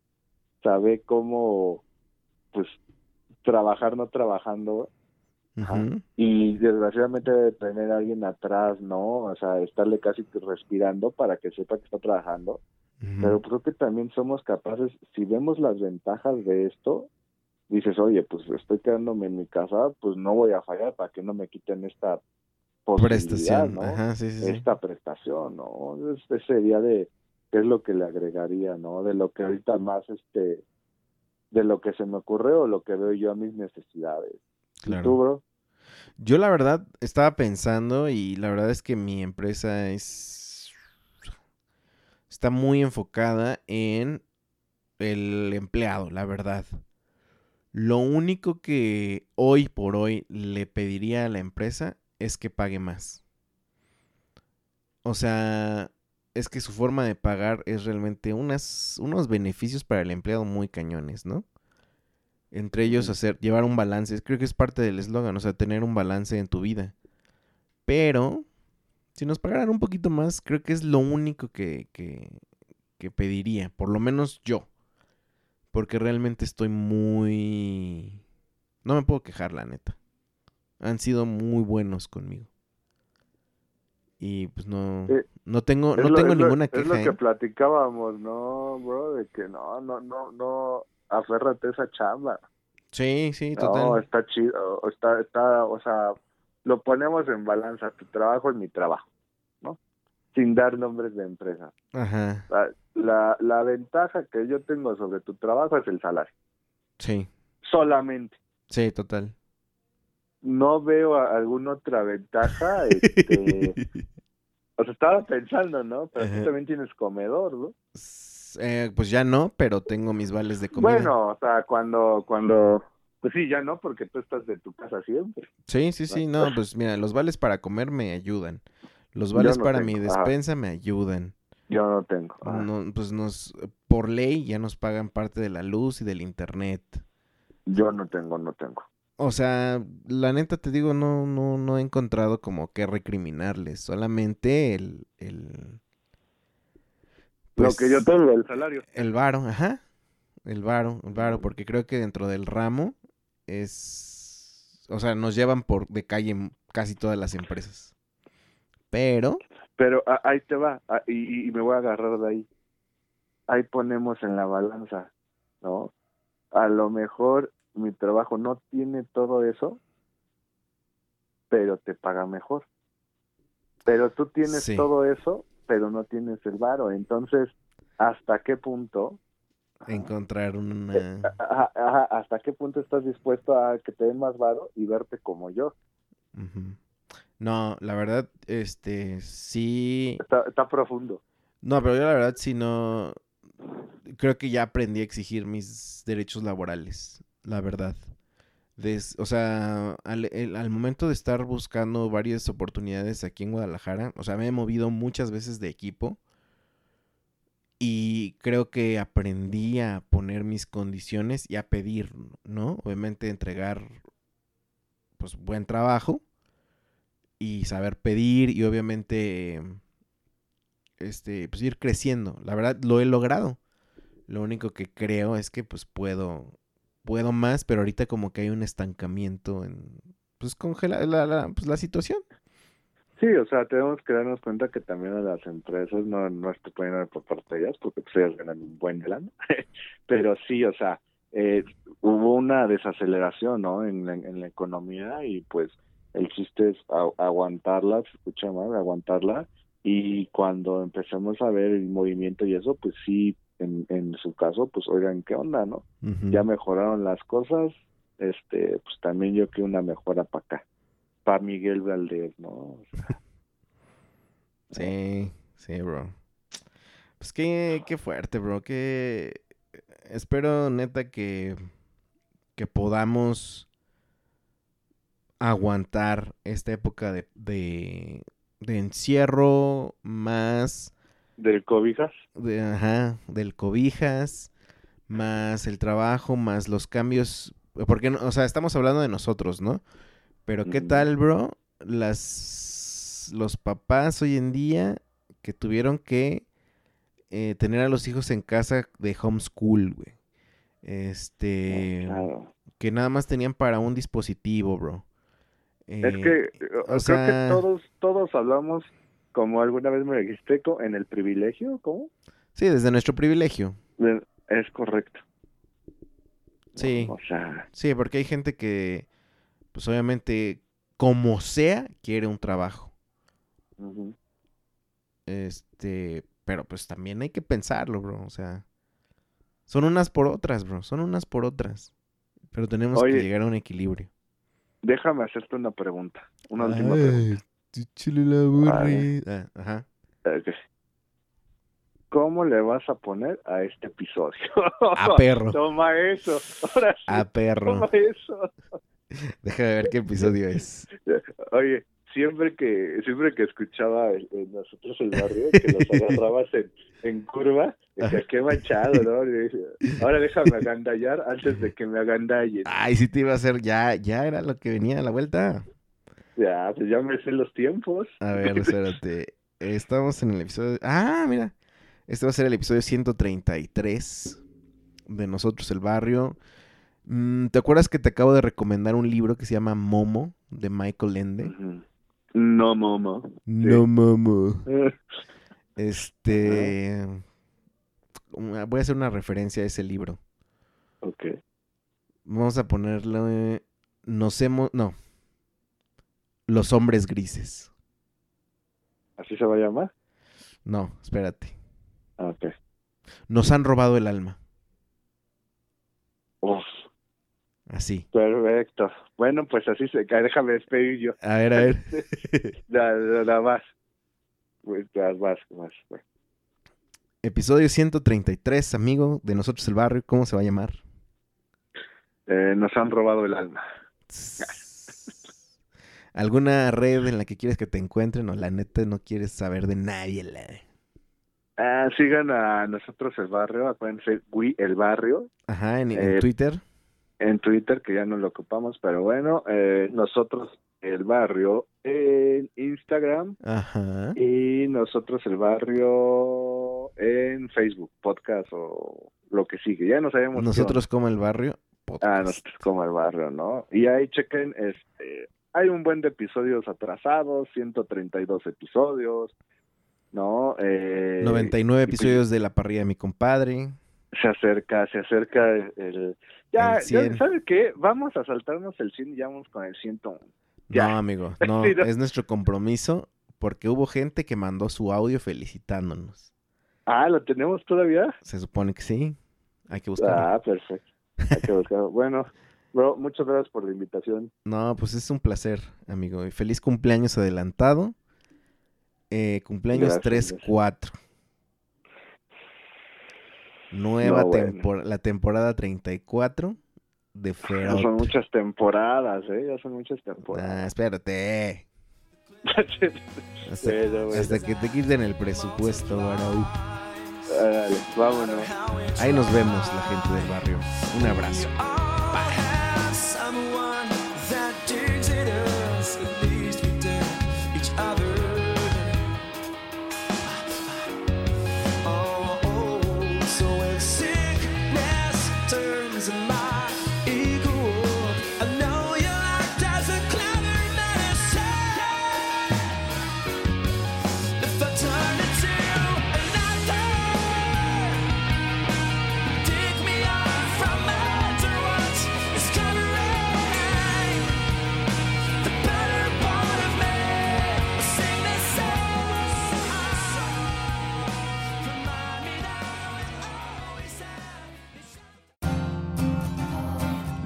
sabe cómo, pues, trabajar no trabajando y desgraciadamente debe tener a alguien atrás, ¿no? O sea, estarle casi respirando para que sepa que está trabajando. Pero creo que también somos capaces, si vemos las ventajas de esto, dices, oye, pues estoy quedándome en mi casa, pues no voy a fallar para que no me quiten esta prestación. ¿no? Ajá, sí, sí, sí. esta prestación, ¿no? Ese sería de qué es lo que le agregaría, ¿no? De lo que ahorita más, este, de lo que se me ocurre o lo que veo yo a mis necesidades. ¿Y Claro. tú, bro? Yo la verdad estaba pensando y la verdad es que mi empresa es está muy enfocada en el empleado, la verdad. Lo único que hoy por hoy le pediría a la empresa es que pague más. O sea, es que su forma de pagar es realmente unas, unos beneficios para el empleado muy cañones, ¿no? Entre ellos hacer, llevar un balance, creo que es parte del eslogan, o sea, tener un balance en tu vida. Pero, si nos pagaran un poquito más, creo que es lo único que, que, que pediría, por lo menos yo. Porque realmente estoy muy... No me puedo quejar, la neta. Han sido muy buenos conmigo. Y pues no, Eh, no tengo, Es no lo- tengo es lo- ninguna Es queja. lo que ¿eh? platicábamos, ¿no, bro? De que no, no, no, no, aférrate a esa chamba. Sí, sí, No, total. está chido, está, está, o sea, lo ponemos en balanza, tu trabajo es mi trabajo, ¿no? Sin dar nombres de empresas. Ajá, La, la, la ventaja que yo tengo sobre tu trabajo es el salario, sí, solamente. sí, total. No veo a- alguna otra ventaja, este, o sea, estaba pensando, ¿no? Pero Ajá. tú también tienes comedor, ¿no? Eh, pues ya no, pero tengo mis vales de comida. Bueno, o sea, cuando, cuando, pues sí, ya no, porque tú estás de tu casa siempre. Sí, sí, sí, no, pues mira, los vales para comer me ayudan. Los vales no para mi ajá. despensa me ayudan. Yo no tengo. No, pues nos, por ley ya nos pagan parte de la luz y del internet. Yo no tengo, no tengo. O sea, la neta te digo, no, no, no he encontrado como que recriminarles. Solamente el, el, pues, Lo que yo tengo, el salario. el varo, ajá. El varo, el varo, porque creo que dentro del ramo es, o sea, nos llevan por de calle m- casi todas las empresas. Pero, Pero ah, ahí te va, ah, y, y me voy a agarrar de ahí. Ahí ponemos en la balanza, ¿no? A lo mejor mi trabajo no tiene todo eso, pero te paga mejor. Pero tú tienes Sí. todo eso, pero no tienes el varo. Entonces, ¿hasta qué punto? Encontrar una... Ajá, ajá, ¿Hasta qué punto estás dispuesto a que te den más varo y verte como yo? No, la verdad, este, sí... Está, está profundo. No, pero yo la verdad sí no... Creo que ya aprendí a exigir mis derechos laborales, la verdad. Des- o sea, al, el- al momento de estar buscando varias oportunidades aquí en Guadalajara, o sea, me he movido muchas veces de equipo y creo que aprendí a poner mis condiciones y a pedir, ¿no? Obviamente entregar, pues, buen trabajo y saber pedir y obviamente este pues ir creciendo. La verdad lo he logrado. Lo único que creo es que pues puedo puedo más, pero ahorita como que hay un estancamiento en pues congela la, la, pues, la situación. Sí, o sea, tenemos que darnos cuenta que también a las empresas no, no estoy poniendo por parte de ellas, porque pues ellas ganan un buen lana, pero sí, o sea, eh, hubo una desaceleración, ¿no? En, la- en la economía y pues el chiste es a- aguantarla, se escucha mal, aguantarla y cuando empecemos a ver el movimiento y eso, pues sí, en, en su caso, pues oigan, ¿qué onda, no? Ya mejoraron las cosas, este, pues también yo que una mejora para acá, para Miguel Valdés, ¿no? O sea, Sí, sí, bro. Pues qué, qué fuerte, bro. Que espero neta que, que podamos aguantar esta época de, de, de encierro más del cobijas. de, ajá, del cobijas, más el trabajo, más los cambios. Porque, o sea, estamos hablando de nosotros, ¿no? Pero ¿qué tal, bro? Las, los papás hoy en día que tuvieron que eh, tener a los hijos en casa de homeschool, güey. Este, Claro. que nada más tenían para un dispositivo, bro. Es Eh, que o creo sea- que todos todos hablamos, como alguna vez me co- en el privilegio, ¿cómo? Sí, desde nuestro privilegio. Es correcto. Sí. O sea, Sí, porque hay gente que, pues obviamente, como sea, quiere un trabajo. Este, pero pues también hay que pensarlo, bro. O sea, son unas por otras, bro. Son unas por otras. Pero tenemos Oye. que llegar a un equilibrio. déjame hacerte una pregunta, una última pregunta. Chile la aburrida. Ah, Ajá. ¿Cómo le vas a poner a este episodio? A perro. Toma eso. Ahora sí, A perro. toma eso. Déjame ver qué episodio es. Oye, siempre que siempre que escuchaba el- el nosotros el barrio, que los agarrabas en, en curva, decía, qué manchado, ¿no? Ahora déjame agandallar antes de que me agandallen. Ay, sí te iba a hacer, ya, ya era lo que venía a la vuelta. Ya, pues ya me sé los tiempos. A ver, espérate. Estamos en el episodio. Ah, mira. Este va a ser el episodio 133 de Nosotros el Barrio. Mm, ¿Te acuerdas que te acabo de recomendar un libro que se llama Momo de Michael Ende? No, momo. No, Momo. Este. Voy a hacer una referencia a ese libro. ok. Vamos a ponerle. Nos hemos. No. Los hombres grises. ¿Así se va a llamar? No, espérate. Ah, Ok. Nos han robado el alma. Así. perfecto. Bueno, pues así se cae. Déjame despedir yo. A ver, a ver. Da, da, da, vas. Pues, vas, vas. vas. Episodio 133, amigo, de Nosotros el Barrio. ¿Cómo se va a llamar? Eh, nos han robado el alma. ¿Alguna red en la que quieres que te encuentren o la neta no quieres saber de nadie? la- Ah, sigan a nosotros el barrio, acuérdense, We el barrio, Ajá, en, en Eh, Twitter. En Twitter, que ya no lo ocupamos, pero bueno, eh, nosotros el barrio en Instagram Ajá. y nosotros el barrio en Facebook, podcast o lo que sigue. Ya no sabemos. qué Nosotros como el barrio. podcast. Ah, nosotros como el barrio, ¿no? Y ahí chequen, este, hay un buen de episodios atrasados, 132 episodios, ¿no? Eh, 99 y pues- episodios de La Parrilla de mi compadre. Se acerca, se acerca el... Ya, El 100. ya, ¿sabe qué? Vamos a saltarnos el 100 y ya vamos con el 101. Ya. No, amigo, no, Sí, no. es nuestro compromiso porque hubo gente que mandó su audio felicitándonos. Ah, ¿lo tenemos todavía? Se supone que sí. Hay que buscarlo. Ah, perfecto. Hay que buscarlo. bueno, bro, muchas gracias por la invitación. No, pues es un placer, amigo. Y feliz cumpleaños adelantado. Eh, cumpleaños Gracias, 3-4. Nueva No, bueno. tempor- la temporada 34 de Ya Feroz. son muchas temporadas, ¿eh? Ya son muchas Ah, temporadas. espérate. Hasta, Bueno, bueno. hasta que te quiten el presupuesto, Barau. Árale, vámonos. Ahí nos vemos, la gente del barrio. Un abrazo.